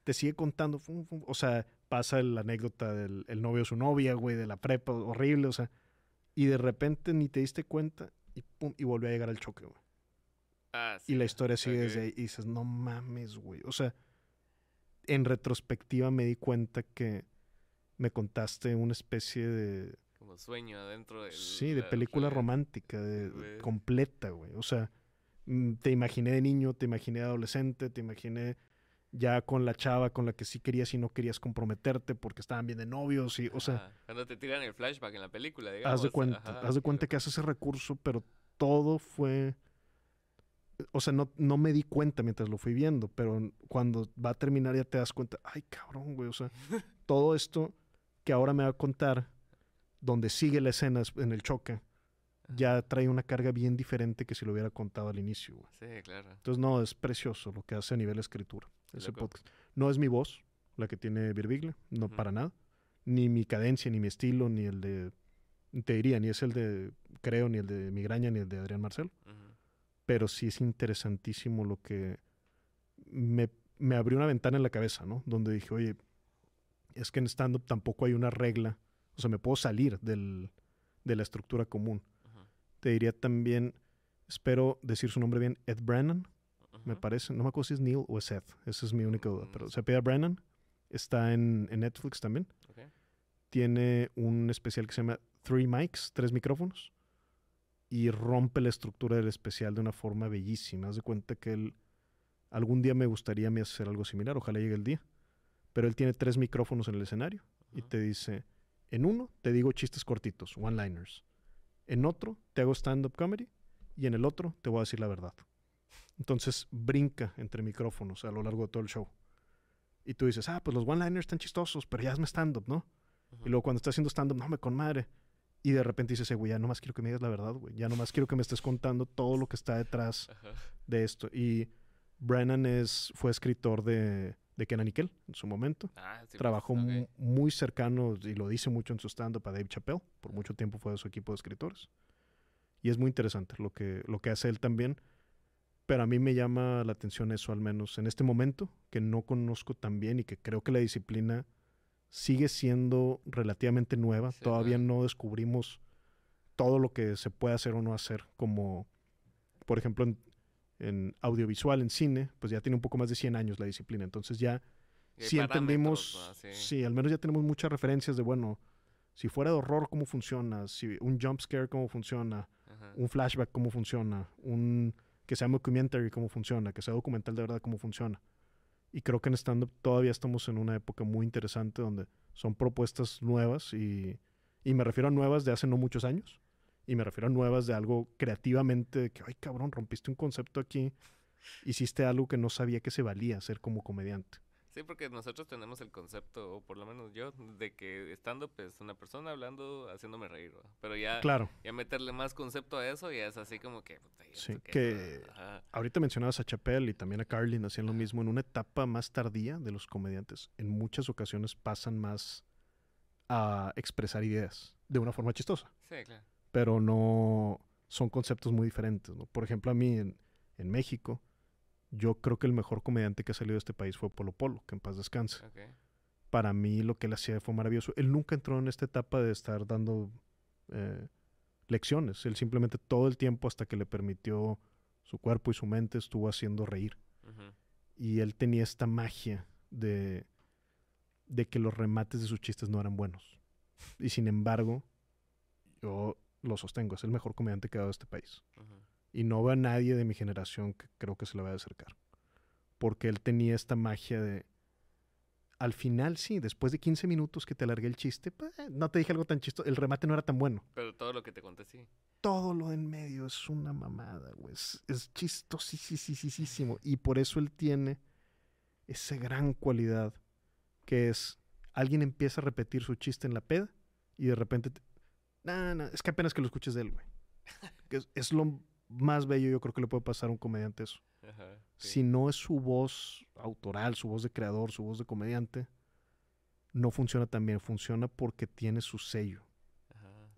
te sigue contando, o sea, pasa la anécdota del el novio de su novia, güey, de la prepa, horrible, o sea, y de repente ni te diste cuenta y pum, y volvió a llegar al choque, güey. Ah, y la historia sigue desde ahí y dices, no mames, güey, o sea, en retrospectiva me di cuenta que me contaste una especie de... Como sueño adentro de... Sí, de película romántica, de, completa, güey. O sea, mm, te imaginé de niño, te imaginé de adolescente, te imaginé ya con la chava con la que sí querías y no querías comprometerte porque estaban bien de novios y, o sea... Cuando te tiran el flashback en la película, digamos. Haz de cuenta, haz de cuenta que haces ese recurso, pero todo fue... O sea, no, no me di cuenta mientras lo fui viendo, pero cuando va a terminar ya te das cuenta, ay cabrón, güey, o sea, todo esto que ahora me va a contar, donde sigue la escena en el choque, ya trae una carga bien diferente que si lo hubiera contado al inicio. Güey. Sí, claro. Entonces, no, es precioso lo que hace a nivel escritura ese podcast. No es mi voz la que tiene Virbigle, no para nada. Ni mi cadencia, ni mi estilo, ni el de. Te diría, ni es el de Creo, ni el de Migraña, ni el de Adrián Marcel. Pero sí es interesantísimo lo que me, me, abrió una ventana en la cabeza, ¿no? Donde dije, oye, es que en stand-up tampoco hay una regla. O sea, me puedo salir del, de la estructura común. Te diría también, espero decir su nombre bien, Ed Brennan me parece. No me acuerdo si es Neil o es Seth. Esa es mi única duda. Pero se pide Brennan. Está en, Netflix también. Tiene un especial que se llama Three Mics, tres micrófonos. Y rompe la estructura del especial de una forma bellísima. Haz de cuenta que él. Algún día me gustaría a mí hacer algo similar. Ojalá llegue el día. Pero él tiene tres micrófonos en el escenario. Y te dice: En uno te digo chistes cortitos, one-liners. En otro te hago stand-up comedy. Y en el otro te voy a decir la verdad. Entonces brinca entre micrófonos a lo largo de todo el show. Y tú dices, ah, pues los one-liners están chistosos, pero ya hazme stand-up, ¿no? Y luego cuando estás haciendo stand-up, no, me con madre. Y de repente dices, güey, ya nomás quiero que me digas la verdad, güey. Ya nomás quiero que me estés contando todo lo que está detrás de esto. Y Brennan es, fue escritor de, de Kenan Nickel en su momento. Ah, Trabajó muy cercano, y lo dice mucho en su stand-up, a Dave Chappelle. Por mucho tiempo fue de su equipo de escritores. Y es muy interesante lo que, lo que hace él también. Pero a mí me llama la atención eso, al menos en este momento, que no conozco tan bien y que creo que la disciplina sigue siendo relativamente nueva. Todavía no descubrimos todo lo que se puede hacer o no hacer, como por ejemplo en, audiovisual, en cine, pues ya tiene un poco más de 100 años la disciplina. Entonces ya sí entendimos, sí. al menos ya tenemos muchas referencias de, bueno, si fuera de horror, cómo funciona, si un jump scare, cómo funciona, un flashback, cómo funciona, un que sea documentary cómo funciona, que sea documental de verdad cómo funciona. Y creo que en stand-up todavía estamos en una época muy interesante donde son propuestas nuevas y, y, me refiero a nuevas de hace no muchos años. Y me refiero a nuevas de algo creativamente, que, ay cabrón, rompiste un concepto aquí, hiciste algo que no sabía que se valía hacer como comediante. Sí, porque nosotros tenemos el concepto, o por lo menos yo, de que estando pues una persona hablando, haciéndome reír, pero ya, claro. ya meterle más concepto a eso, ya es así como que... sí, que ahorita mencionabas a Chappelle y también a Carlin hacían lo mismo en una etapa más tardía de los comediantes. En muchas ocasiones pasan más a expresar ideas de una forma chistosa. Sí, claro. Pero no son conceptos muy diferentes, ¿no? Por ejemplo, a mí en, en México yo creo que el mejor comediante que ha salido de este país fue Polo Polo, que en paz descanse. Para mí lo que él hacía fue maravilloso. Él nunca entró en esta etapa de estar dando eh, lecciones. Él simplemente todo el tiempo hasta que le permitió su cuerpo y su mente estuvo haciendo reír. Y él tenía esta magia de, de que los remates de sus chistes no eran buenos. Y sin embargo, yo lo sostengo, es el mejor comediante que ha dado este país. Y no veo a nadie de mi generación que creo que se le vaya a acercar. Porque él tenía esta magia de... Al final, sí, después de 15 minutos que te alargué el chiste, pues, no te dije algo tan chistoso. El remate no era tan bueno. Pero todo lo que te conté, sí. Todo lo en medio es una mamada, güey. Es, es chistosísimo. Y por eso él tiene esa gran cualidad que es... Alguien empieza a repetir su chiste en la peda y de repente... No, no, es que apenas que lo escuches de él, güey. es, es lo más bello yo creo que le puede pasar a un comediante eso. Si no es su voz autoral, su voz de creador, su voz de comediante, no funciona tan bien. Funciona porque tiene su sello.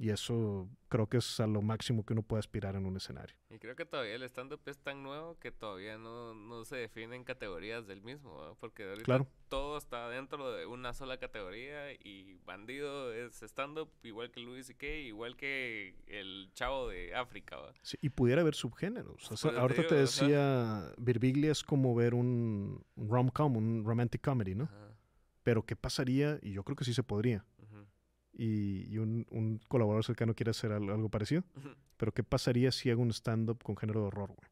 Y eso creo que es a lo máximo que uno puede aspirar en un escenario. Y creo que todavía el stand-up es tan nuevo que todavía no, no se definen categorías del mismo, porque ahorita todo está dentro de una sola categoría y Bandido es stand-up igual que Luis y que igual que el Chavo de África. Sí, y pudiera haber subgéneros. ahorita te decía, Birbiglia es como ver un rom-com, un romantic comedy, ¿no? Pero ¿qué pasaría? Y yo creo que sí se podría. Y, y un, un colaborador cercano quiere hacer al- algo parecido. Pero ¿qué pasaría si hago un stand-up con género de horror, güey?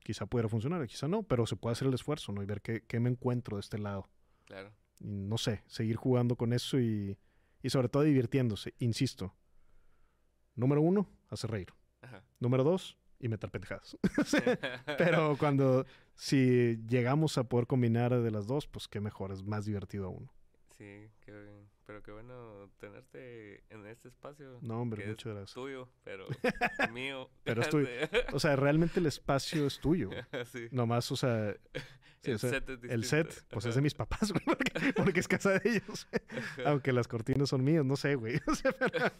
Quizá pudiera funcionar, quizá no, pero se puede hacer el esfuerzo, ¿no? Y ver qué, qué me encuentro de este lado. Claro. Y no sé, seguir jugando con eso y, y sobre todo divirtiéndose. Insisto. Número uno, hacer reír. Ajá. Número dos, inventar pendejadas. Pero cuando, si llegamos a poder combinar de las dos, pues qué mejor, es más divertido aún. Sí, qué, pero qué bueno tenerte en este espacio. No, hombre, que es muchas gracias. tuyo, pero mío. Pero es tuyo. O sea, realmente el espacio es tuyo. sí. Nomás, o sea, sí, el o sea, set es el set, pues es de mis papás, güey, porque, porque es casa de ellos. Aunque las cortinas son mías, no sé, güey. O sea, pero- Está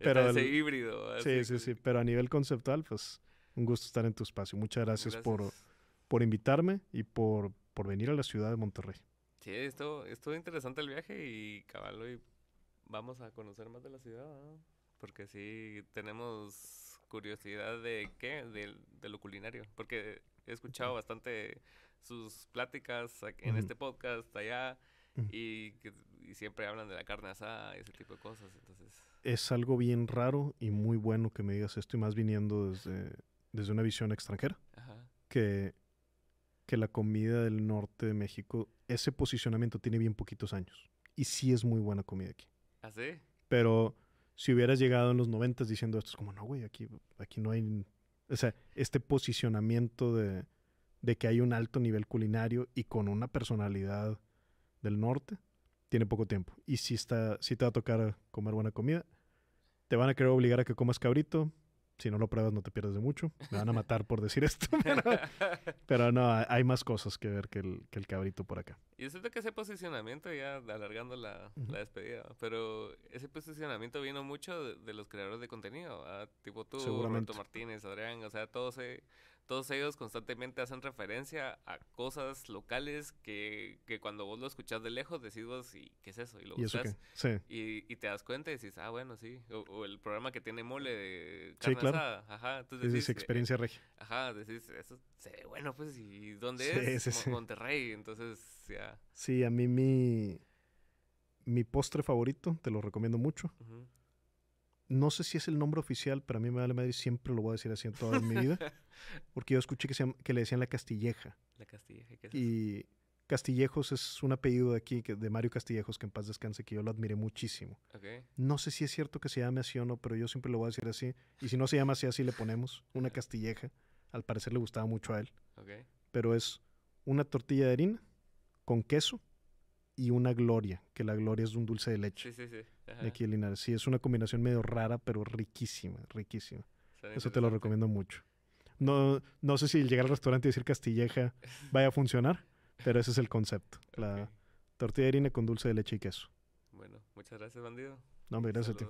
pero ese el- híbrido. sí, sí, que- sí. Pero a nivel conceptual, pues, un gusto estar en tu espacio. Muchas gracias, Por, Gracias. por invitarme y por, por venir a la ciudad de Monterrey. Sí, estuvo, estuvo interesante el viaje y cabal hoy vamos a conocer más de la ciudad, ¿no? Porque sí tenemos curiosidad de qué, de, de lo culinario, porque he escuchado bastante sus pláticas en este podcast allá y, que- y siempre hablan de la carne asada y ese tipo de cosas, entonces... Es algo bien raro y muy bueno que me digas esto y más viniendo desde, desde una visión extranjera. Ajá. que, que la comida del norte de México, ese posicionamiento tiene bien poquitos años. Y sí es muy buena comida aquí. ¿Así? Pero si hubieras llegado en los noventas diciendo esto, es como, no, güey, aquí, aquí no hay... O sea, este posicionamiento de, de que hay un alto nivel culinario y con una personalidad del norte, tiene poco tiempo. Y si, está, si te va a tocar comer buena comida, te van a querer obligar a que comas cabrito. Si no lo pruebas, no te pierdes de mucho. Me van a matar por decir esto. Pero, pero no, hay- más cosas que ver que el, que el cabrito por acá. Yo siento que ese posicionamiento, ya alargando la, la despedida, pero ese posicionamiento vino mucho de, de los creadores de contenido, ¿verdad? tipo tú. Roberto Martínez, Adrián, o sea, todos, e- todos ellos constantemente hacen referencia a cosas locales que, que cuando vos lo escuchás de lejos decís vos, ¿y qué es eso? Y lo ¿Y buscas? Sí. y, y te das cuenta y decís, ah, bueno, sí, o, o el programa que tiene mole de Sí, carne claro. asada, ajá, entonces Es decís, esa eh, experiencia regia. Ajá, decís, eso se ve bueno, pues, ¿y dónde Sí, es? sí, Mo- sí. Monterrey, entonces, ya. Sí, a mí mi, mi postre favorito, te lo recomiendo mucho. ujú. No sé si es el nombre oficial, pero a mí me vale madre y siempre lo voy a decir así en toda mi vida. Porque yo escuché que, se que le decían la Castilleja. La Castilla, ¿qué es eso? Y Castillejos es un apellido de aquí, que, de Mario Castillejos, que en paz descanse, que yo lo admiré muchísimo. Ok, No sé si es cierto que se llame así o no, pero yo siempre lo voy a decir así. Y si no se llama así, así le ponemos. Una Castilleja. Al parecer le gustaba mucho a él. ok. Pero es una tortilla de harina con queso y una gloria, que la gloria es un dulce de leche. Sí, sí, sí. Ajá. de aquí de Linares. Sí, es una combinación medio rara, pero riquísima, riquísima. Eso te lo recomiendo mucho. No, no sé si llegar al restaurante y decir Castilleja vaya a funcionar, pero ese es el concepto. La tortilla de harina con dulce de leche y queso. Bueno, muchas gracias, bandido. No, hombre, gracias a ti.